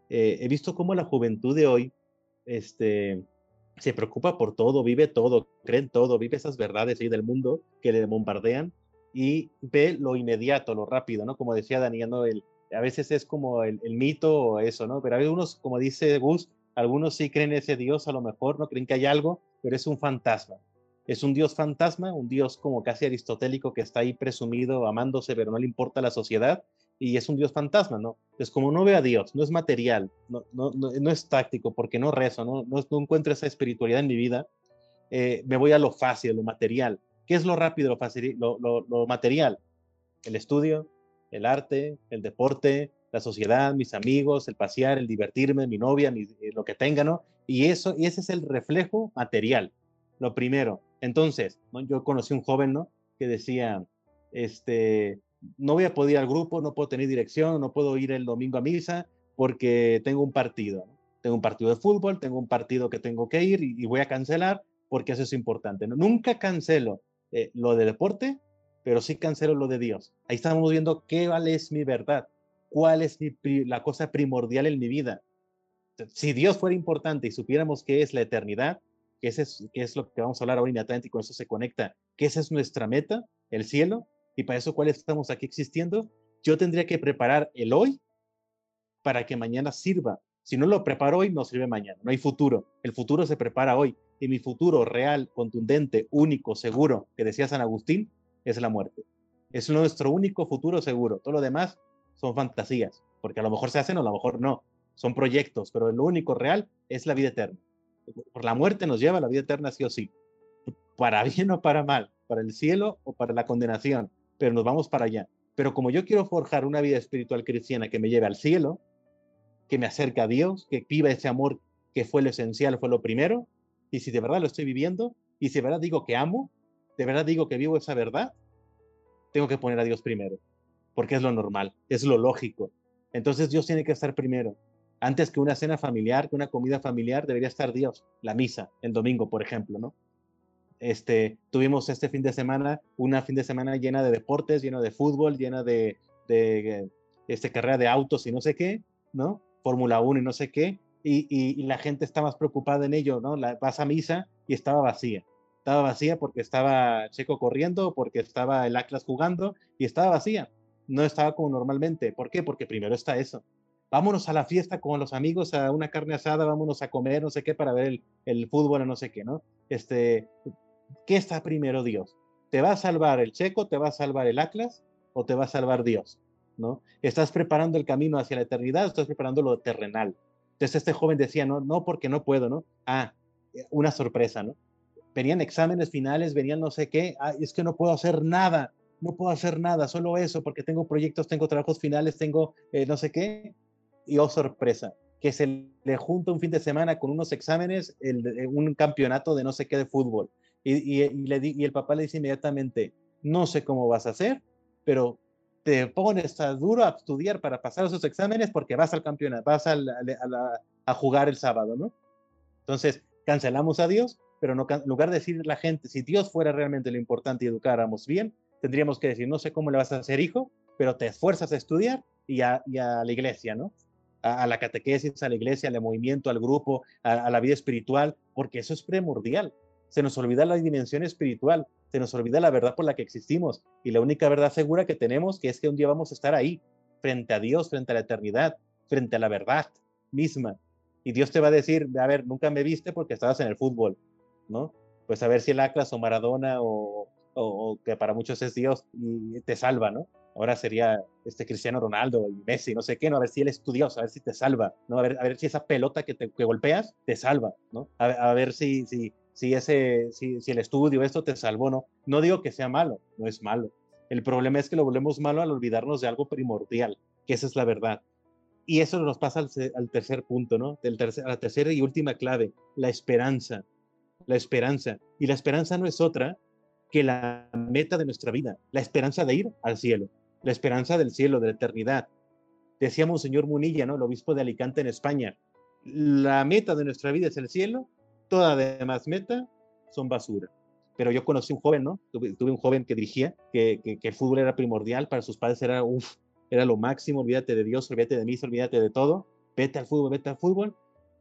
S1: Eh, he visto cómo la juventud de hoy, este, se preocupa por todo, vive todo, cree en todo, vive esas verdades ahí del mundo que le bombardean y ve lo inmediato, lo rápido, ¿no? Como decía Daniel, ¿no? El, a veces es como el, mito o eso, ¿no? Pero hay unos, como dice Gus, algunos sí creen en ese Dios, a lo mejor no creen que hay algo, pero es un fantasma. Es un Dios fantasma, un Dios como casi aristotélico que está ahí presumido, amándose, pero no le importa la sociedad y es un Dios fantasma, ¿no? Es como no ve a Dios, no es material, no, es táctico, porque no rezo, no, no, encuentro esa espiritualidad en mi vida, eh, me voy a lo fácil, lo material. ¿Qué es lo rápido, lo, fácil, lo, material? El estudio, el arte, el deporte, la sociedad, mis amigos, el pasear, el divertirme, mi novia, eh, lo que tenga, ¿no? Y, eso, y ese es el reflejo material, lo primero. Entonces, yo conocí un joven, ¿no? Que decía, este, no voy a poder ir al grupo, no puedo tener dirección, no puedo ir el domingo a misa porque tengo un partido. Tengo un partido de fútbol, tengo un partido que tengo que ir y, voy a cancelar porque eso es importante. Nunca cancelo eh, lo de deporte, pero sí cancelo lo de Dios. Ahí estamos viendo qué vale es mi verdad, cuál es la cosa primordial en mi vida. Si Dios fuera importante y supiéramos qué es la eternidad, que es lo que vamos a hablar ahora inmediatamente y con eso se conecta, que esa es nuestra meta, el cielo, y para eso, ¿cuál estamos aquí existiendo? Yo tendría que preparar el hoy para que mañana sirva. Si no lo preparo hoy, no sirve mañana. No hay futuro. El futuro se prepara hoy. Y mi futuro real, contundente, único, seguro, que decía San Agustín, es la muerte. Es nuestro único futuro seguro. Todo lo demás son fantasías, porque a lo mejor se hacen o a lo mejor no. Son proyectos, pero lo único real es la vida eterna. Por la muerte nos lleva a la vida eterna sí o sí. Para bien o para mal, para el cielo o para la condenación pero nos vamos para allá. Pero como yo quiero forjar una vida espiritual cristiana que me lleve al cielo, que me acerque a Dios, que viva ese amor que fue lo esencial, fue lo primero, y si de verdad lo estoy viviendo, y si de verdad digo que amo, de verdad digo que vivo esa verdad, tengo que poner a Dios primero, porque es lo normal, es lo lógico. Entonces Dios tiene que estar primero. Antes que una cena familiar, que una comida familiar, debería estar Dios, la misa, el domingo, por ejemplo, ¿no? Este, tuvimos este fin de semana, una fin de semana llena de deportes, lleno de fútbol, llena de, de este, carrera de autos y no sé qué, ¿no? Fórmula 1 y no sé qué, y, y, la gente está más preocupada en ello, ¿no? La, vas a misa y estaba vacía. Estaba vacía porque estaba Checo corriendo, porque estaba el Atlas jugando y estaba vacía. No estaba como normalmente. ¿Por qué? Porque primero está eso. Vámonos a la fiesta con los amigos a una carne asada, vámonos a comer, no sé qué, para ver el, el fútbol o no sé qué, ¿no? Este, ¿Qué está primero Dios? ¿Te va a salvar el Checo, te va a salvar el Atlas o te va a salvar Dios? ¿No? ¿Estás preparando el camino hacia la eternidad estás preparando lo terrenal? Entonces este joven decía, no, no, porque no puedo, ¿no? Ah, una sorpresa, ¿no? Venían exámenes finales, venían no sé qué, ah, es que no puedo hacer nada, no puedo hacer nada, solo eso, porque tengo proyectos, tengo trabajos finales, tengo eh, no sé qué, y oh sorpresa, que se le junta un fin de semana con unos exámenes, el, eh, un campeonato de no sé qué de fútbol, y, y, le y el papá le dice inmediatamente, no sé cómo vas a hacer, pero te pones a duro a estudiar para pasar esos exámenes porque vas al campeonato, vas a, a, jugar el sábado, ¿no? Entonces, cancelamos a Dios, pero no, en lugar de decir la gente, si Dios fuera realmente lo importante y educáramos bien, tendríamos que decir, no sé cómo le vas a hacer hijo, pero te esfuerzas a estudiar y a, la iglesia, ¿no? A, la catequesis, a la iglesia, al movimiento, al grupo, a la vida espiritual, porque eso es primordial se nos olvida la dimensión espiritual, se nos olvida la verdad por la que existimos y la única verdad segura que tenemos que es que un día vamos a estar ahí, frente a Dios, frente a la eternidad, frente a la verdad misma. Y Dios te va a decir, a ver, nunca me viste porque estabas en el fútbol, ¿no? Pues a ver si el Atlas o Maradona o, o, que para muchos es Dios y te salva, ¿no? Ahora sería este Cristiano Ronaldo y Messi, no sé qué, ¿no? A ver si él es tu Dios, a ver si te salva, ¿no? A ver, a ver si esa pelota que te que golpeas te salva, ¿no? A, a ver si, si, si, ese, si, si el estudio, esto te salvó, no. No digo que sea malo, no es malo. El problema es que lo volvemos malo al olvidarnos de algo primordial, que esa es la verdad. Y eso nos pasa al, tercer punto, ¿no? Del tercer, a la tercera y última clave, la esperanza. La esperanza. Y la esperanza no es otra que la meta de nuestra vida, la esperanza de ir al cielo, la esperanza del cielo, de la eternidad. Decíamos, señor Munilla, ¿no? El obispo de Alicante en España. La meta de nuestra vida es el cielo toda demás meta son basura. Pero yo conocí un joven, ¿no? Tuve, un joven que dirigía, que, que, el fútbol era primordial, para sus padres era, uf, era lo máximo, olvídate de Dios, olvídate de mí, olvídate de todo, vete al fútbol, vete al fútbol,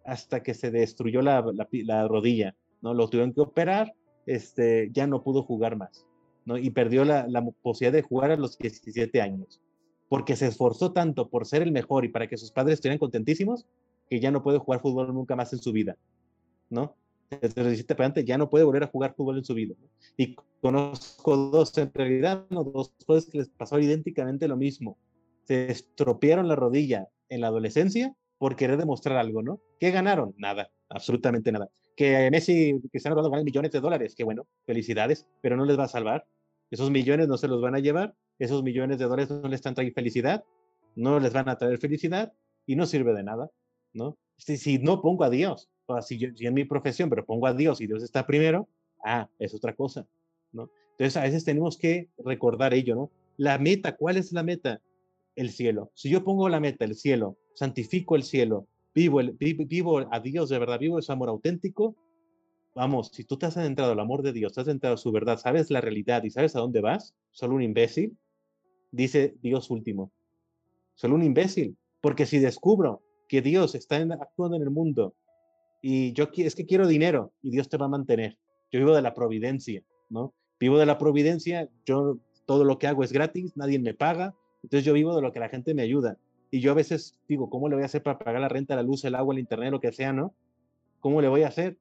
S1: hasta que se destruyó la, la, rodilla, ¿no? Lo tuvieron que operar, este, ya no pudo jugar más, ¿no? Y perdió la, posibilidad de jugar a los 17 años, porque se esforzó tanto por ser el mejor y para que sus padres estuvieran contentísimos, que ya no puede jugar fútbol nunca más en su vida, ¿no? desde los 17 para ya no puede volver a jugar fútbol en su vida. Y conozco dos en realidad, no, dos jugadores que les pasó idénticamente lo mismo. Se estropearon la rodilla en la adolescencia por querer demostrar algo, ¿no? ¿Qué ganaron? Nada, absolutamente nada. Que Messi, que están hablando ganan millones de dólares, qué bueno, felicidades, pero no les va a salvar. Esos millones no se los van a llevar, esos millones de dólares no les están trayendo felicidad, no les van a traer felicidad y no sirve de nada, ¿no? Si, si no pongo a Dios, si yo, en mi profesión, pero pongo a Dios y Dios está primero, ah, es otra cosa, ¿no? Entonces a veces tenemos que recordar ello, ¿no? La meta, ¿cuál es la meta? El cielo. Si yo pongo la meta, el cielo, santifico el cielo, vivo, el, vivo, a Dios de verdad, vivo ese amor auténtico, vamos, si tú te has adentrado al amor de Dios, has adentrado a su verdad, sabes la realidad y sabes a dónde vas, solo un imbécil, dice Dios último. Solo un imbécil. Porque si descubro que Dios está actuando en el mundo y yo es que quiero dinero y Dios te va a mantener. Yo vivo de la providencia, ¿no? Vivo de la providencia, yo todo lo que hago es gratis, nadie me paga, entonces yo vivo de lo que la gente me ayuda. Y yo a veces digo, ¿cómo le voy a hacer para pagar la renta, la luz, el agua, el internet, lo que sea, ¿no? ¿Cómo le voy a hacer?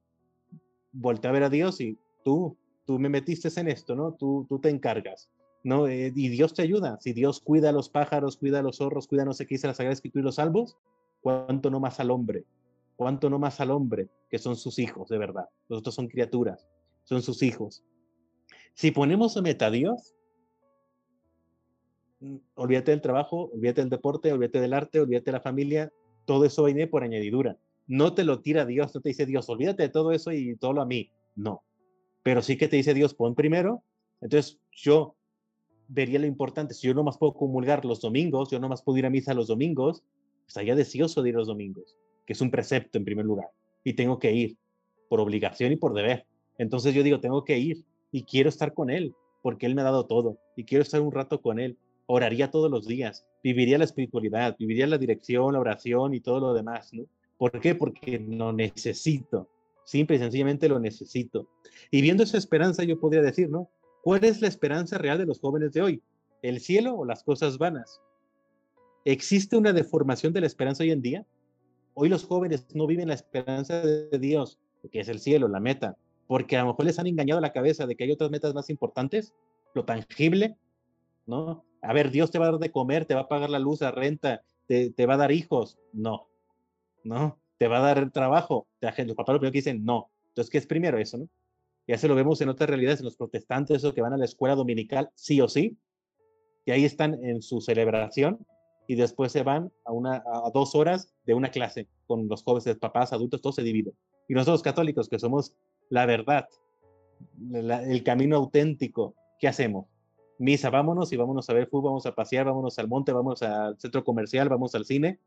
S1: Volté a ver a Dios y tú, tú me metiste en esto, ¿no? Tú, tú te encargas, ¿no? Eh, y Dios te ayuda. Si Dios cuida a los pájaros, cuida a los zorros, cuida no sé qué dice la Sagrada Escritura y los salvos, ¿cuánto no más al hombre? cuánto no más al hombre, que son sus hijos, de verdad. Los otros son criaturas, son sus hijos. Si ponemos a meta a Dios, olvídate del trabajo, olvídate del deporte, olvídate del arte, olvídate de la familia, todo eso viene por añadidura. No te lo tira Dios, no te dice Dios, olvídate de todo eso y todo lo a mí. No. Pero sí que te dice Dios, pon primero. Entonces yo vería lo importante. Si yo no más puedo comulgar los domingos, yo no más puedo ir a misa los domingos, estaría deseoso de ir los domingos que es un precepto en primer lugar, y tengo que ir por obligación y por deber. Entonces yo digo, tengo que ir y quiero estar con Él, porque Él me ha dado todo, y quiero estar un rato con Él, oraría todos los días, viviría la espiritualidad, viviría la dirección, la oración y todo lo demás, ¿no? ¿Por qué? Porque lo necesito, simple y sencillamente lo necesito. Y viendo esa esperanza yo podría decir, ¿no? ¿Cuál es la esperanza real de los jóvenes de hoy? ¿El cielo o las cosas vanas? ¿Existe una deformación de la esperanza hoy en día? Hoy los jóvenes no viven la esperanza de Dios, que es el cielo, la meta, porque a lo mejor les han engañado la cabeza de que hay otras metas más importantes, lo tangible, ¿no? A ver, Dios te va a dar de comer, te va a pagar la luz, la renta, te, te va a dar hijos. No, no, te va a dar trabajo. Los papás lo primero que dicen, no. Entonces, ¿qué es primero eso, no? Ya se lo vemos en otras realidades, en los protestantes, esos que van a la escuela dominical, sí o sí, y ahí están en su celebración, y después se van a, una, a dos horas de una clase con los jóvenes, papás, adultos, todo se divide. Y nosotros católicos, que somos la verdad, el camino auténtico, ¿qué hacemos? Misa, vámonos y vámonos a ver fútbol, vamos a pasear, vámonos al monte, vamos al centro comercial, vamos al cine,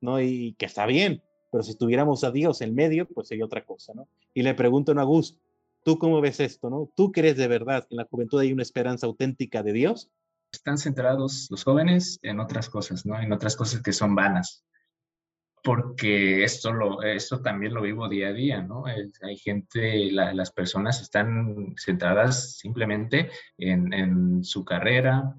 S1: ¿no? Y que está bien, pero si tuviéramos a Dios en medio, pues sería otra cosa, ¿no? Y le pregunto a Agus, ¿tú cómo ves esto, no? ¿Tú crees de verdad que en la juventud hay una esperanza auténtica de Dios?
S2: están centrados los jóvenes en otras cosas, ¿no? En otras cosas que son vanas. Porque esto, lo, esto también lo vivo día a día, ¿no? hay gente, las personas están centradas simplemente en, en su carrera,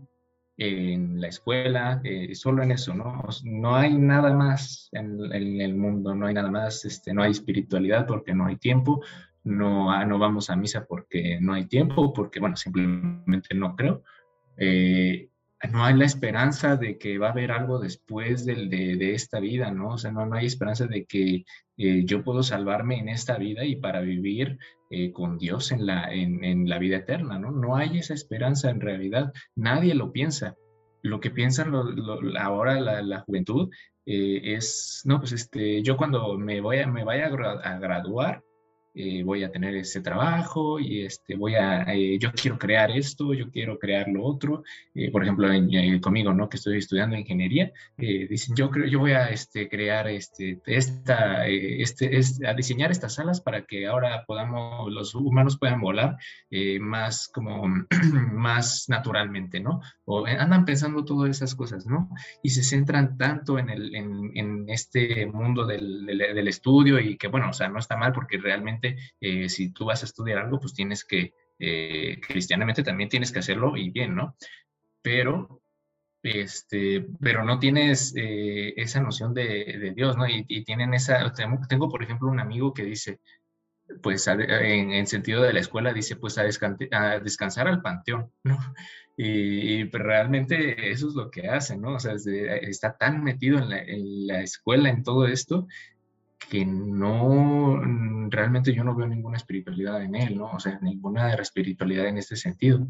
S2: en la escuela, eh, solo en eso, ¿no? No hay nada más en, en, el mundo, no hay nada más, este, no hay espiritualidad porque no hay tiempo, no, ah, no vamos a misa porque no hay tiempo, porque, bueno, simplemente no creo, eh, no hay la esperanza de que va a haber algo después de, de, esta vida, ¿no? O sea, no, no hay esperanza de que eh, yo puedo salvarme en esta vida y para vivir eh, con Dios en la, en, en, la vida eterna, ¿no? No hay esa esperanza en realidad, nadie lo piensa. Lo que piensan ahora la, la juventud es, no, pues este, yo cuando me, voy a, me vaya a graduar, eh, voy a tener ese trabajo y este, voy a, eh, yo quiero crear esto, yo quiero crear lo otro. Eh, por ejemplo, conmigo, ¿no? Que estoy estudiando ingeniería, dicen, yo creo, yo voy a este, crear este, esta, este, a diseñar estas salas para que ahora podamos, los humanos puedan volar más como, *clears throat* más naturalmente, ¿no? O andan pensando todas esas cosas, ¿no? Y se centran tanto en, el, en este mundo del, del, del estudio y que, bueno, o sea, no está mal porque realmente eh, si tú vas a estudiar algo, pues tienes que, eh, cristianamente también tienes que hacerlo y bien, ¿no? Pero, este, pero no tienes eh, esa noción de, Dios, ¿no? Y, tienen esa, tengo, por ejemplo un amigo que dice, pues en, sentido de la escuela, dice, pues a, descansar al panteón, *laughs* ¿no? Y, pues, realmente eso es lo que hace, ¿no? O sea, está tan metido en la, en la, escuela, en todo esto, que no, mm, realmente yo no veo ninguna espiritualidad en él, ¿no? O sea, ninguna espiritualidad en este sentido.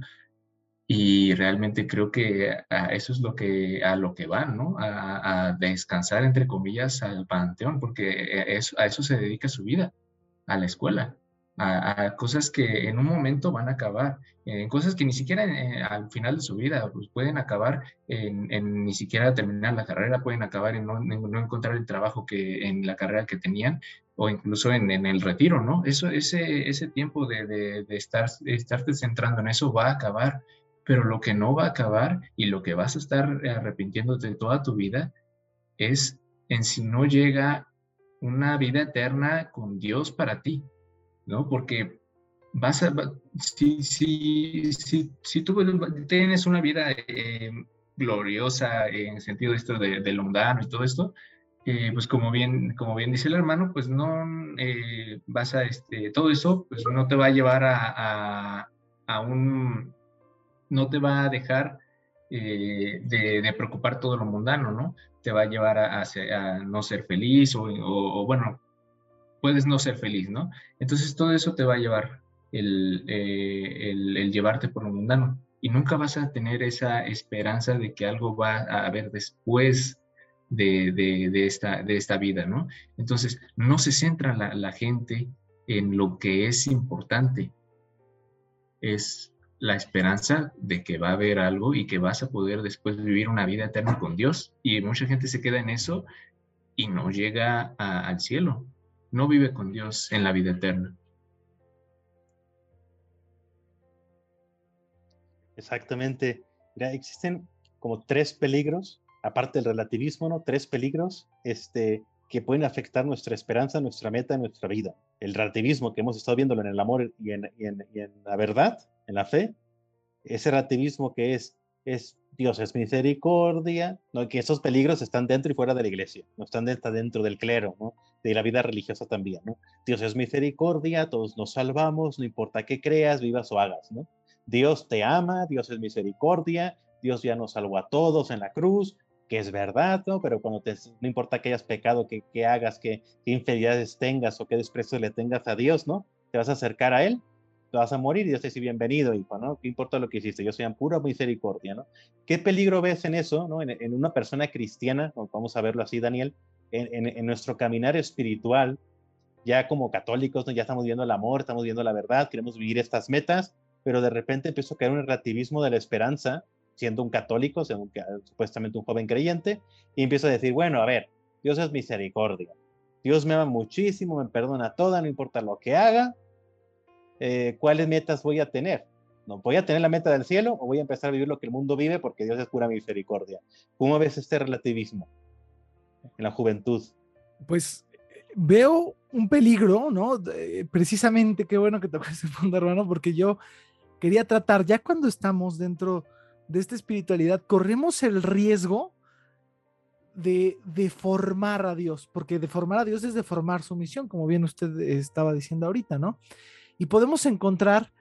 S2: Y realmente creo que a eso es lo que, a lo que van, ¿no? A, descansar, entre comillas, al panteón, porque e, a eso se dedica su vida, a la escuela a, cosas que en un momento van a acabar, en cosas que ni siquiera eh, al final de su vida pues pueden acabar en, ni siquiera terminar la carrera, pueden acabar en no, encontrar el trabajo que en la carrera que tenían o incluso en, el retiro, ¿no? Eso, ese, ese tiempo de, de, estar, estarte centrando en eso va a acabar, pero lo que no va a acabar y lo que vas a estar arrepintiéndote toda tu vida es en si no llega una vida eterna con Dios para ti. ¿No? Porque vas a, si, si, si, si tú tienes una vida eh, gloriosa en sentido esto de, de y todo esto, eh, pues como bien, como bien dice el hermano, pues no eh, vas a, este, todo eso, pues no te va a llevar a, a, un, no te va a dejar de, preocupar todo lo mundano, ¿no? Te va a llevar a, a no ser feliz o, bueno, puedes no ser feliz, ¿no? Entonces todo eso te va a llevar el, eh, llevarte por lo mundano y nunca vas a tener esa esperanza de que algo va a haber después de, esta, de esta vida, ¿no? Entonces no se centra la gente en lo que es importante, es la esperanza de que va a haber algo y que vas a poder después vivir una vida eterna con Dios. Y mucha gente se queda en eso y no llega al cielo no vive con Dios en la vida eterna.
S1: Exactamente. existen como tres peligros, aparte del relativismo, ¿no? Tres peligros este, que pueden afectar nuestra esperanza, nuestra meta, nuestra vida. El relativismo que hemos estado viéndolo en el amor y en, la verdad, en la fe. Ese relativismo que es Dios es misericordia, ¿no? que esos peligros están dentro y fuera de la iglesia, no están dentro, del clero, ¿no? de la vida religiosa también. ¿no? Dios es misericordia, todos nos salvamos, no importa qué creas, vivas o hagas. ¿no? Dios te ama, Dios es misericordia, Dios ya nos salvó a todos en la cruz, que es verdad, ¿no? pero cuando te, no importa que hayas pecado, que, que hagas, que, que infidelidades tengas o qué desprecio le tengas a Dios, ¿no? Te vas a acercar a Él te vas a morir Dios te dice bienvenido, hijo, ¿no? ¿Qué importa lo que hiciste? Yo soy en pura misericordia, ¿no? ¿Qué peligro ves en eso, ¿no? En, una persona cristiana, vamos a verlo así, Daniel, en, en, nuestro caminar espiritual, ya como católicos, ¿no? ya estamos viendo el amor, estamos viendo la verdad, queremos vivir estas metas, pero de repente empiezo a caer un relativismo de la esperanza, siendo un católico, siendo supuestamente un joven creyente, y empiezo a decir, bueno, a ver, Dios es misericordia, Dios me ama muchísimo, me perdona toda, no importa lo que haga, eh, cuáles metas voy a tener. ¿No? ¿Voy a tener la meta del cielo o voy a empezar a vivir lo que el mundo vive porque Dios es pura misericordia? ¿Cómo ves este relativismo en la juventud?
S3: Pues veo un peligro, ¿no? precisamente, qué bueno que tocó ese punto, hermano, porque yo quería tratar, ya cuando estamos dentro de esta espiritualidad, corremos el riesgo de deformar a Dios, porque deformar a Dios es deformar su misión, como bien usted estaba diciendo ahorita, ¿no? Y podemos encontrar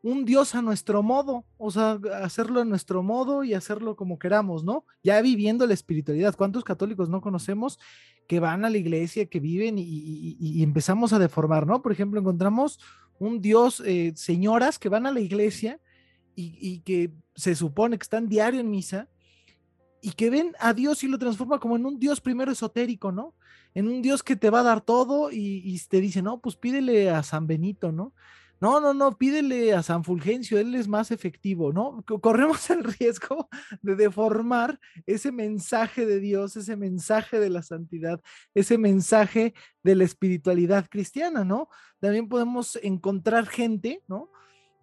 S3: un Dios a nuestro modo, o sea, hacerlo a nuestro modo y hacerlo como queramos, ¿no? Ya viviendo la espiritualidad. ¿Cuántos católicos no conocemos que van a la iglesia, que viven y, empezamos a deformar, ¿no? Por ejemplo, encontramos un Dios, eh, señoras que van a la iglesia y, que se supone que están diario en misa y que ven a Dios y lo transforma como en un Dios primero esotérico, ¿no? En un Dios que te va a dar todo y, te dice, no, pues pídele a San Benito, ¿no? No, no, no, pídele a San Fulgencio, él es más efectivo, ¿no? Corremos *laughs* el riesgo de deformar ese mensaje de Dios, ese mensaje de la santidad, ese mensaje de la espiritualidad cristiana, ¿no? También podemos encontrar gente, ¿no?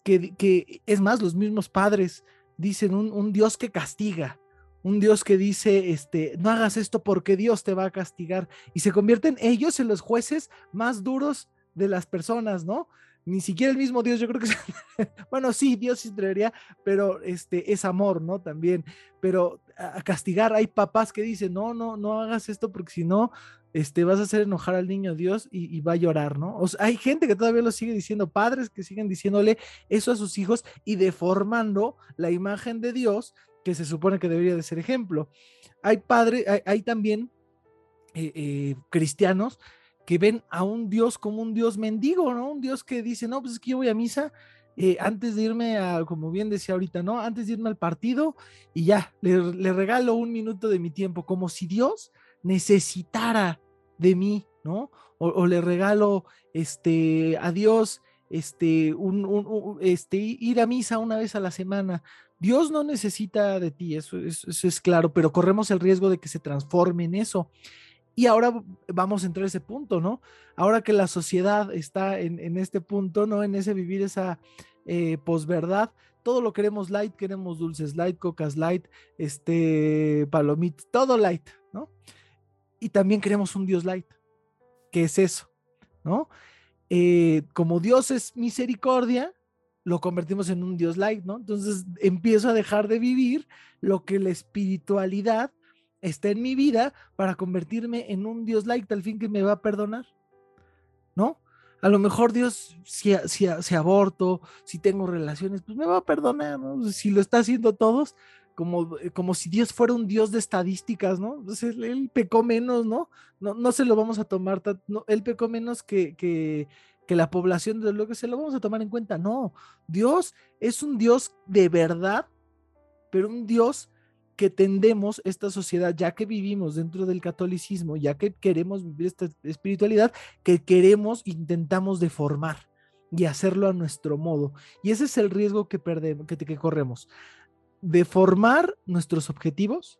S3: Que, que es más, los mismos padres dicen un Dios que castiga, un Dios que dice, este, no hagas esto porque Dios te va a castigar y se convierten ellos en los jueces más duros de las personas, ¿no? Ni siquiera el mismo Dios, yo creo que, *laughs* bueno, sí, Dios traería, pero este es amor, ¿no? También, pero a castigar, hay papás que dicen, no, no, no hagas esto porque si no, este, vas a hacer enojar al niño Dios y, va a llorar, ¿no? Hay gente que todavía lo sigue diciendo, padres que siguen diciéndole eso a sus hijos y deformando la imagen de Dios que se supone que debería de ser ejemplo. Hay padres, hay, también eh, eh, cristianos que ven a un Dios como un Dios mendigo, ¿no? Un Dios que dice, no, pues es que yo voy a misa eh, antes de irme a, como bien decía ahorita, ¿no? Antes de irme al partido y ya, le, regalo un minuto de mi tiempo, como si Dios necesitara de mí, ¿no? O, le regalo este, a Dios este, un, este, ir a misa una vez a la semana. Dios no necesita de ti, eso, es claro, pero corremos el riesgo de que se transforme en eso. Y ahora vamos a entrar a ese punto, ¿no? Ahora que la sociedad está en, este punto, ¿no? En ese vivir esa eh, posverdad, todo lo queremos light, queremos dulces light, cocas light, este, palomitas, todo light, ¿no? Y también queremos un Dios light. ¿Qué es eso? ¿No? Eh, como Dios es misericordia, lo convertimos en un Dios light, ¿no? Entonces empiezo a dejar de vivir lo que la espiritualidad está en mi vida para convertirme en un Dios light al fin que me va a perdonar, ¿no? A lo mejor Dios, si, si, aborto, si tengo relaciones, pues me va a perdonar, ¿no? Si lo está haciendo todos, como, como si Dios fuera un Dios de estadísticas, ¿no? Entonces él, pecó menos, ¿no? ¿no? No se lo vamos a tomar, no, él pecó menos que, que, que la población de lo que se lo vamos a tomar en cuenta. No, Dios es un Dios de verdad, pero un Dios que tendemos esta sociedad, ya que vivimos dentro del catolicismo, ya que queremos vivir esta espiritualidad, que queremos, intentamos deformar y hacerlo a nuestro modo. Y ese es el riesgo que perdemos, que, que corremos. Deformar nuestros objetivos,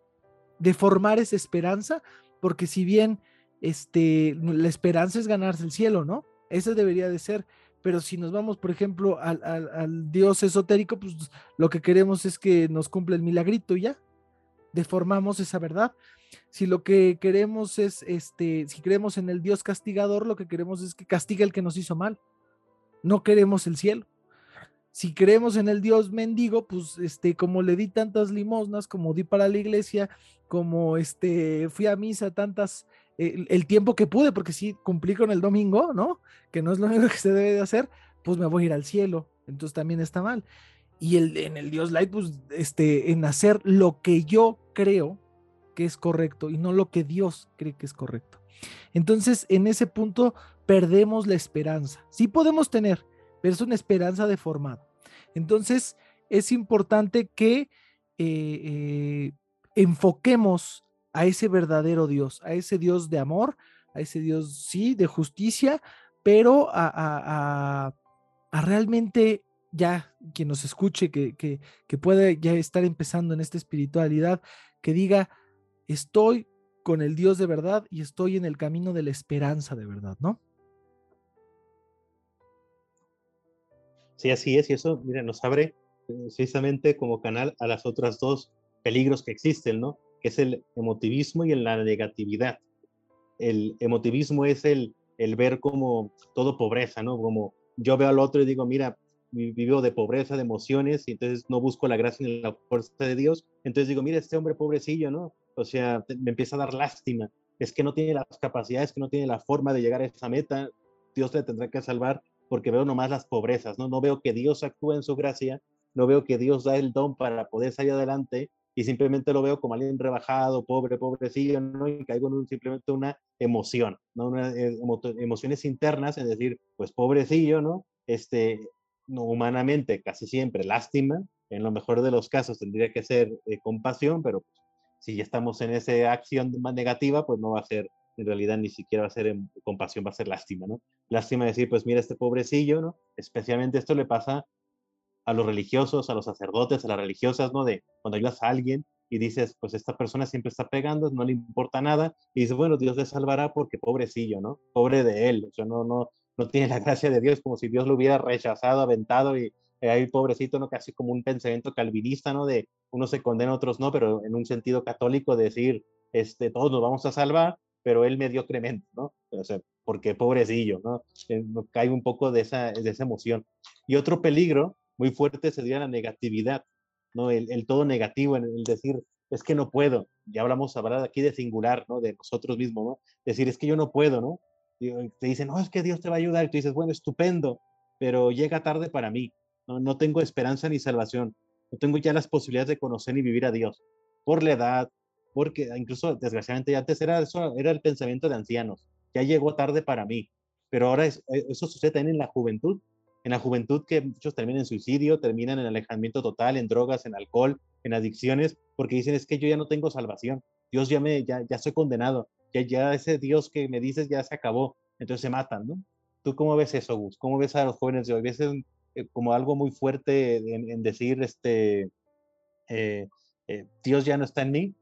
S3: deformar esa esperanza, porque si bien este, la esperanza es ganarse el cielo, ¿no? Ese debería de ser. Pero si nos vamos, por ejemplo, al, Dios esotérico, pues lo que queremos es que nos cumpla el milagrito y ya. deformamos esa verdad. Si lo que queremos es, este, si creemos en el Dios castigador, lo que queremos es que castigue el que nos hizo mal. No queremos el cielo. Si creemos en el Dios mendigo, pues, este, como le di tantas limosnas, como di para la iglesia, como, este, fui a misa tantas, el, tiempo que pude, porque sí cumplí con el domingo, ¿no? Que no es lo *laughs* único que se debe de hacer, pues me voy a ir al cielo. Entonces también está mal y el, en el Dios Light, pues, este, en hacer lo que yo creo que es correcto y no lo que Dios cree que es correcto. Entonces, en ese punto perdemos la esperanza. Sí podemos tener, pero es una esperanza deformada. Entonces, es importante que eh, eh, enfoquemos a ese verdadero Dios, a ese Dios de amor, a ese Dios, sí, de justicia, pero a, realmente ya quien nos escuche, que, que, que puede ya estar empezando en esta espiritualidad, que diga, estoy con el Dios de verdad y estoy en el camino de la esperanza de verdad, ¿no?
S1: Sí, así es, y eso, mira, nos abre precisamente como canal a las otras dos peligros que existen, ¿no? Es el emotivismo y la negatividad. El emotivismo es el, el ver como todo pobreza, ¿no? Como yo veo al otro y digo, mira, vivo de pobreza, de emociones, y entonces no busco la gracia ni la fuerza de Dios. Entonces digo, mira, este hombre pobrecillo, ¿no? O sea, me empieza a dar lástima. Es que no tiene las capacidades, que no tiene la forma de llegar a esa meta. Dios le tendrá que salvar porque veo nomás las pobrezas, ¿no? No veo que Dios actúe en su gracia, no veo que Dios da el don para poder salir adelante y simplemente lo veo como alguien rebajado, pobre, pobrecillo, ¿no? Y caigo en simplemente una emoción, ¿no? Una, eh, emociones internas, es decir, pues pobrecillo, ¿no? Este, no, humanamente casi siempre lástima, en lo mejor de los casos tendría que ser eh, compasión, pero pues, si ya estamos en esa acción más negativa, pues no va a ser, en realidad ni siquiera va a ser compasión, va a ser lástima, ¿no? Lástima decir, pues mira este pobrecillo, ¿no? Especialmente esto le pasa a los religiosos, a los sacerdotes, a las religiosas, ¿no? De cuando ayudas a alguien y dices, pues esta persona siempre está pegando, no le importa nada, y dices, bueno, Dios le salvará porque pobrecillo, ¿no? Pobre de él, o sea, no, no, no tiene la *laughs* gracia de Dios, como si Dios lo hubiera rechazado, aventado y ahí pobrecito, ¿no? Casi como un pensamiento calvinista, ¿no? De unos se condena, otros no, pero en un sentido católico decir, este, todos nos vamos a salvar, pero él mediocremente, ¿no? O sea, porque pobrecillo, ¿no? Eh, cae un poco de esa, de esa emoción. Y otro peligro muy fuerte sería la negatividad, ¿no? El, el todo negativo, el, decir, es que no puedo. Ya hablamos, hablar aquí de singular, ¿no? De nosotros mismos, ¿no? Decir, es que yo no puedo, ¿no? te dicen, no, es que Dios te va a ayudar, y tú dices, bueno, estupendo, pero llega tarde para mí, no, no tengo esperanza ni salvación, no tengo ya las posibilidades de conocer y vivir a Dios, por la edad, porque incluso desgraciadamente antes era, eso, era el pensamiento de ancianos, ya llegó tarde para mí, pero ahora es, eh, eso sucede también en la juventud, en la juventud que muchos terminan en suicidio, terminan en alejamiento total, en drogas, en alcohol, en adicciones, porque dicen es que yo ya no tengo salvación, Dios ya me, ya, ya soy condenado, ya, ese Dios que me dices ya se acabó, entonces se matan, ¿no? ¿Tú cómo ves eso, Gus? ¿Cómo ves a los jóvenes de hoy? ¿Ves eh, como algo muy fuerte en, decir, este, eh, eh, Dios ya no está en mí?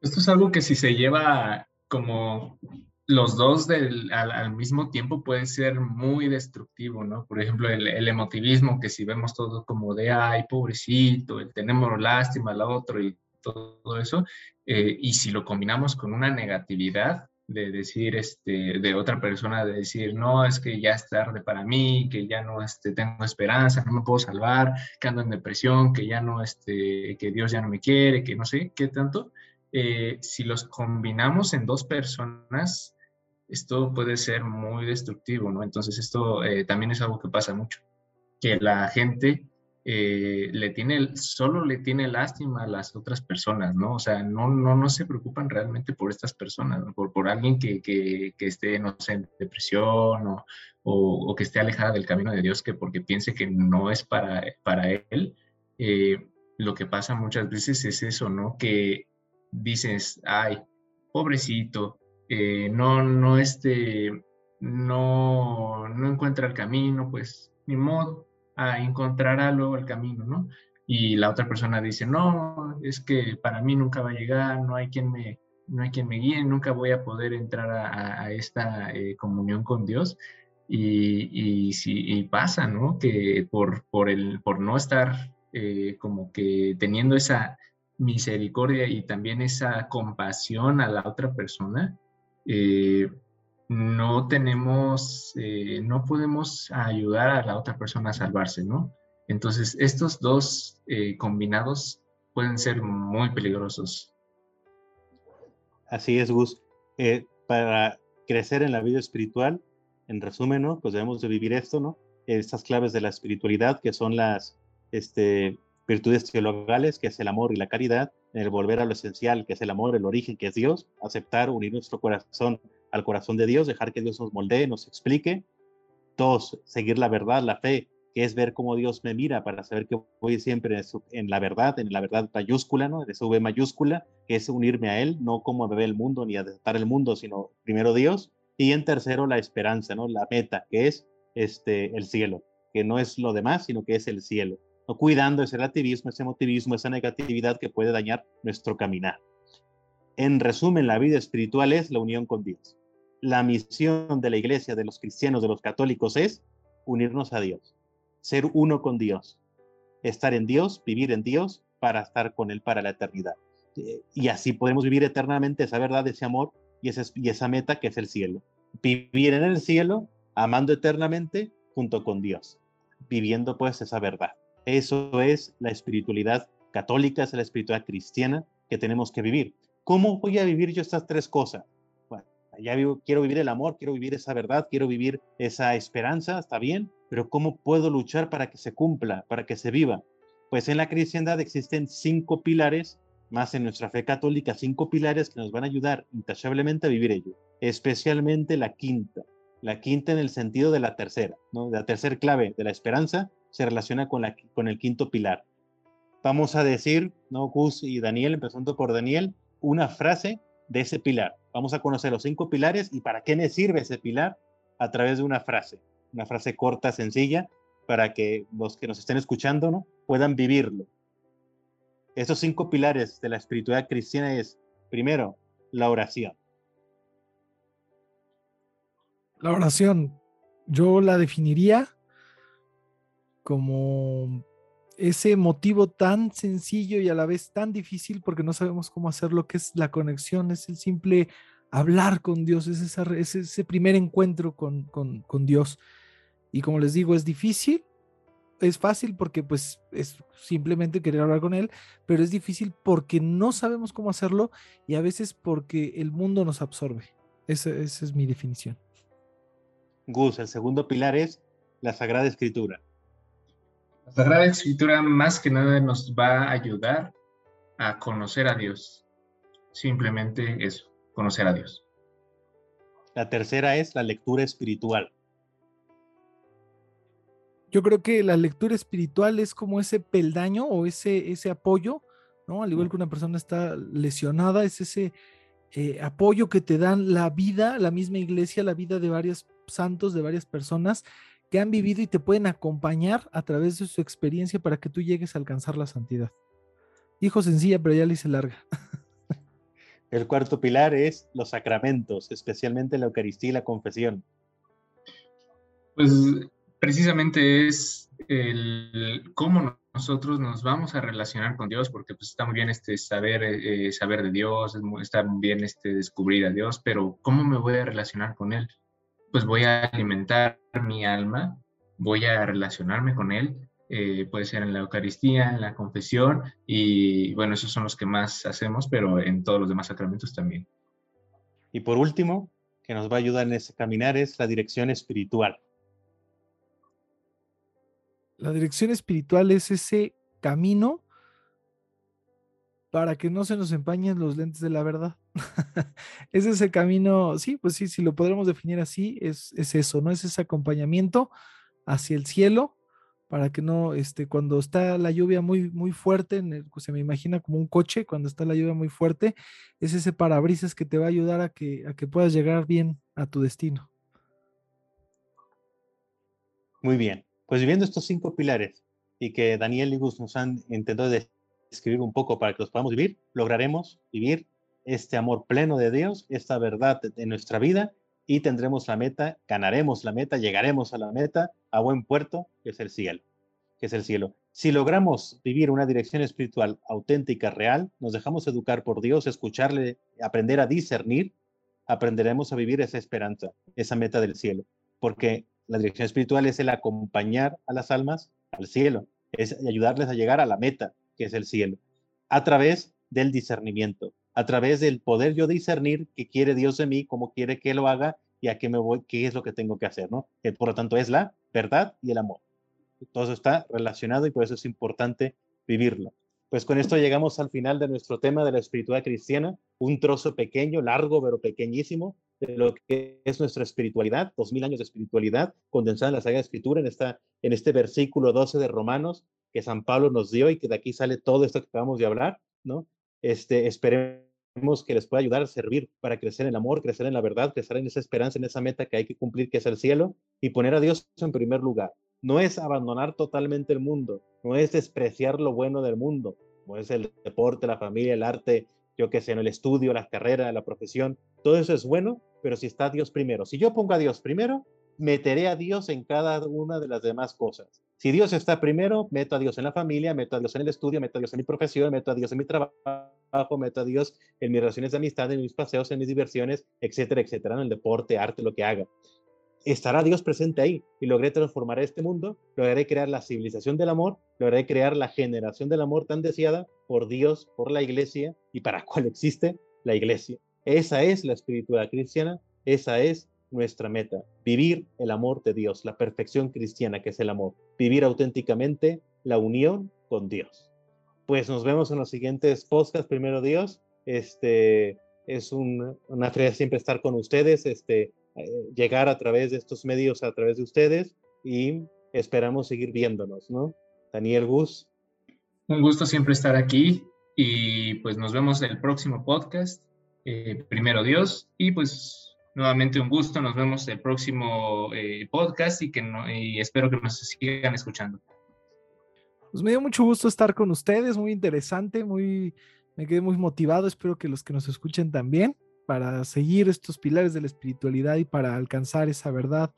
S2: Esto es algo que si se lleva como los dos al, mismo tiempo puede ser muy destructivo, ¿no? Por ejemplo, el, el, emotivismo, que si vemos todo como de, ay, pobrecito, el tenemos lástima al otro y todo eso, eh, y si lo combinamos con una negatividad de decir, este, de otra persona, de decir, no, es que ya es tarde para mí, que ya no este, tengo esperanza, no me puedo salvar, que ando en depresión, que ya no, este, que Dios ya no me quiere, que no sé qué tanto, eh, si los combinamos en dos personas, esto puede ser muy destructivo, ¿no? Entonces esto eh, también es algo que pasa mucho, que la gente eh, le tiene, solo le tiene lástima a las otras personas, ¿no? O sea, no, no, no se preocupan realmente por estas personas, por, por alguien que, que, que, esté, no sé, en depresión o, o, que esté alejada del camino de Dios, que porque piense que no es para, para él. Eh, lo que pasa muchas veces es eso, ¿no? Que dices, ay, pobrecito, eh, no, no, este, no, no encuentra el camino, pues ni modo, a encontrará luego el camino, ¿no? Y la otra persona dice, no, es que para mí nunca va a llegar, no hay quien me, no hay quien me guíe, nunca voy a poder entrar a, esta eh, comunión con Dios. Y, y, si, pasa, ¿no? Que por, por, el, por no estar eh, como que teniendo esa misericordia y también esa compasión a la otra persona, eh, no tenemos, eh, no podemos ayudar a la otra persona a salvarse, ¿no? Entonces, estos dos eh, combinados pueden ser muy peligrosos.
S1: Así es, Gus. para crecer en la vida espiritual, en resumen, ¿no? Pues debemos de vivir esto, ¿no? Estas claves de la espiritualidad, que son las este, virtudes teologales, que es el amor y la caridad, el volver a lo esencial, que es el amor, el origen, que es Dios, aceptar, unir nuestro corazón al corazón de Dios, dejar que Dios nos moldee, nos explique. Dos, seguir la verdad, la fe, que es ver cómo Dios me mira para saber que voy siempre en la verdad, en la verdad mayúscula, ¿no? De V mayúscula, que es unirme a Él, no como me ve el mundo ni a desatar el mundo, sino primero Dios. Y en tercero, la esperanza, ¿no? La meta, que es este, el cielo, que no es lo demás, sino que es el cielo. No cuidando ese relativismo, ese emotivismo, esa negatividad que puede dañar nuestro caminar. En resumen, la vida espiritual es la unión con Dios la misión de la iglesia, de los cristianos, de los católicos es unirnos a Dios, ser uno con Dios, estar en Dios, vivir en Dios para estar con Él para la eternidad. Eh, y así podemos vivir eternamente esa verdad, ese amor y esa meta que es el cielo. Vivir en el cielo, amando eternamente junto con Dios, viviendo pues esa verdad. Eso es la espiritualidad católica, es la espiritualidad cristiana que tenemos que vivir. ¿Cómo voy a vivir yo estas tres cosas? ya quiero vivir el amor, quiero vivir esa verdad, quiero vivir esa esperanza, está bien, pero ¿cómo puedo luchar para que se cumpla, para que se viva? Pues en la cristiandad existen cinco pilares, más en nuestra fe católica, cinco pilares que nos van a ayudar intachablemente a vivir ello, especialmente la quinta, la quinta en el sentido de la tercera, ¿no? La tercera clave de la esperanza se relaciona con, la, con el quinto pilar. Vamos a decir, ¿no? Gus y Daniel, empezando por Daniel, una frase de ese pilar. Vamos a conocer los cinco pilares y para qué me sirve ese pilar a través de una frase, una frase corta, sencilla, para que los que nos estén escuchando ¿no? puedan vivirlo. Esos cinco pilares de la espiritualidad cristiana es, primero, la oración.
S3: La oración, yo la definiría como ese motivo tan sencillo y a la vez tan difícil porque no sabemos cómo hacer lo que es la conexión, es el simple hablar con Dios, es, ese primer encuentro con, con, Dios. Y como les digo, es difícil, es fácil porque pues es simplemente querer hablar con Él, pero es difícil porque no sabemos cómo hacerlo y a veces porque el mundo nos absorbe. esa es mi definición.
S1: Gus, el segundo pilar es la Sagrada Escritura.
S2: La Sagrada Escritura más que nada nos va a ayudar a conocer a Dios. Simplemente eso, conocer a Dios.
S1: La tercera es la lectura espiritual.
S3: Yo creo que la lectura espiritual es como ese peldaño o ese, ese apoyo, ¿no? Al igual que una persona está lesionada, es ese eh, apoyo que te dan la vida, la misma iglesia, la vida de varios santos, de varias personas que han vivido y te pueden acompañar a través de su experiencia para que tú llegues a alcanzar la santidad. Hijo sencilla, pero ya le hice larga.
S1: El cuarto pilar es los sacramentos, especialmente la Eucaristía y la confesión.
S2: Pues precisamente es el cómo nosotros nos vamos a relacionar con Dios, porque pues está muy bien este saber, eh, saber de Dios, está muy bien este descubrir a Dios, pero ¿cómo me voy a relacionar con Él? Pues voy a alimentar mi alma, voy a relacionarme con Él, eh, puede ser en la Eucaristía, en la confesión, y bueno, esos son los que más hacemos, pero en todos los demás sacramentos también.
S1: Y por último, que nos va a ayudar en ese caminar es la dirección espiritual.
S3: La dirección espiritual es ese camino para que no se nos empañen los lentes de la verdad. *laughs* es ese camino, sí, pues sí, si lo podremos definir así, es, es, eso, ¿no? Es ese acompañamiento hacia el cielo para que no, este, cuando está la lluvia muy, muy fuerte, se me imagina como un coche, cuando está la lluvia muy fuerte, es ese parabrisas que te va a ayudar a que, a que puedas llegar bien a tu destino.
S1: Muy bien, pues viendo estos cinco pilares y que Daniel y Gus nos han intentado escribir un poco para que los podamos vivir, lograremos vivir este amor pleno de Dios, esta verdad en nuestra vida y tendremos la meta, ganaremos la meta, llegaremos a la meta, a buen puerto, que es el cielo. que es el cielo. Si logramos vivir una dirección espiritual auténtica, real, nos dejamos educar por Dios, escucharle, aprender a discernir, aprenderemos a vivir esa esperanza, esa meta del cielo. Porque la dirección espiritual es el acompañar a las almas al cielo, es ayudarles a llegar a la meta, que es el cielo, a través del discernimiento, a través del poder yo discernir qué quiere Dios de mí, cómo quiere que lo haga y a qué me voy, qué es lo que tengo que hacer, ¿no? Por lo tanto es la verdad y el amor. Todo eso está relacionado y por eso es importante vivirlo. Pues con esto llegamos al final de nuestro tema de la espiritualidad cristiana, un trozo pequeño, largo, pero pequeñísimo, de lo que es nuestra espiritualidad, dos mil años de espiritualidad, condensada en la Sagrada Escritura, en, esta, en este versículo 12 de Romanos que San Pablo nos dio y que de aquí sale todo esto que acabamos de hablar, ¿no? Este, esperemos que les pueda ayudar a servir para crecer en el amor, crecer en la verdad, crecer en esa esperanza, en esa meta que hay que cumplir, que es el cielo, y poner a Dios en primer lugar. No es abandonar totalmente el mundo, no es despreciar lo bueno del mundo, como es el deporte, la familia, el arte, yo qué sé, en el estudio, la carrera, la profesión, todo eso es bueno, pero si está Dios primero. Si yo pongo a Dios primero, meteré a Dios en cada una de las demás cosas. Si Dios está primero, meto a Dios en la familia, meto a Dios en el estudio, meto a Dios en mi profesión, meto a Dios en mi trabajo, meto a Dios en mis relaciones de amistad, en mis paseos, en mis diversiones, etcétera, etcétera, en el deporte, arte, lo que haga. Estará Dios presente ahí y logré transformar este mundo, lograré crear la civilización del amor, lograré crear la generación del amor tan deseada por Dios, por la iglesia y para *laughs* cual existe la iglesia. Esa es la espiritualidad cristiana, esa es nuestra meta, vivir el amor de Dios, la perfección cristiana que es el amor, vivir auténticamente la unión con Dios. Pues nos vemos en los siguientes podcasts, primero Dios. Este es un, una felicidad siempre estar con ustedes, este, eh, llegar a través de estos medios, a través de ustedes y esperamos seguir viéndonos, ¿no? Daniel Gus.
S2: Un gusto siempre estar aquí y pues nos vemos en el próximo podcast. Eh, primero Dios y pues Nuevamente un gusto, nos vemos el próximo eh, podcast y, que no, y espero que nos sigan escuchando.
S3: Pues me dio mucho gusto estar con ustedes, muy interesante, muy, me quedé muy motivado, espero que los que nos escuchen también, para seguir estos pilares de la espiritualidad y para alcanzar esa verdad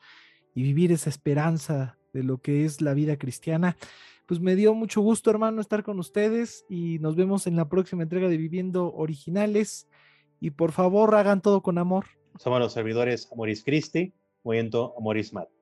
S3: y vivir esa esperanza de lo que es la vida cristiana. Pues me dio mucho gusto, hermano, estar con ustedes y nos vemos en la próxima entrega de Viviendo Originales. Y por favor, hagan todo con amor.
S1: Somos los servidores Amoris Christi, Movimiento Amoris Mat.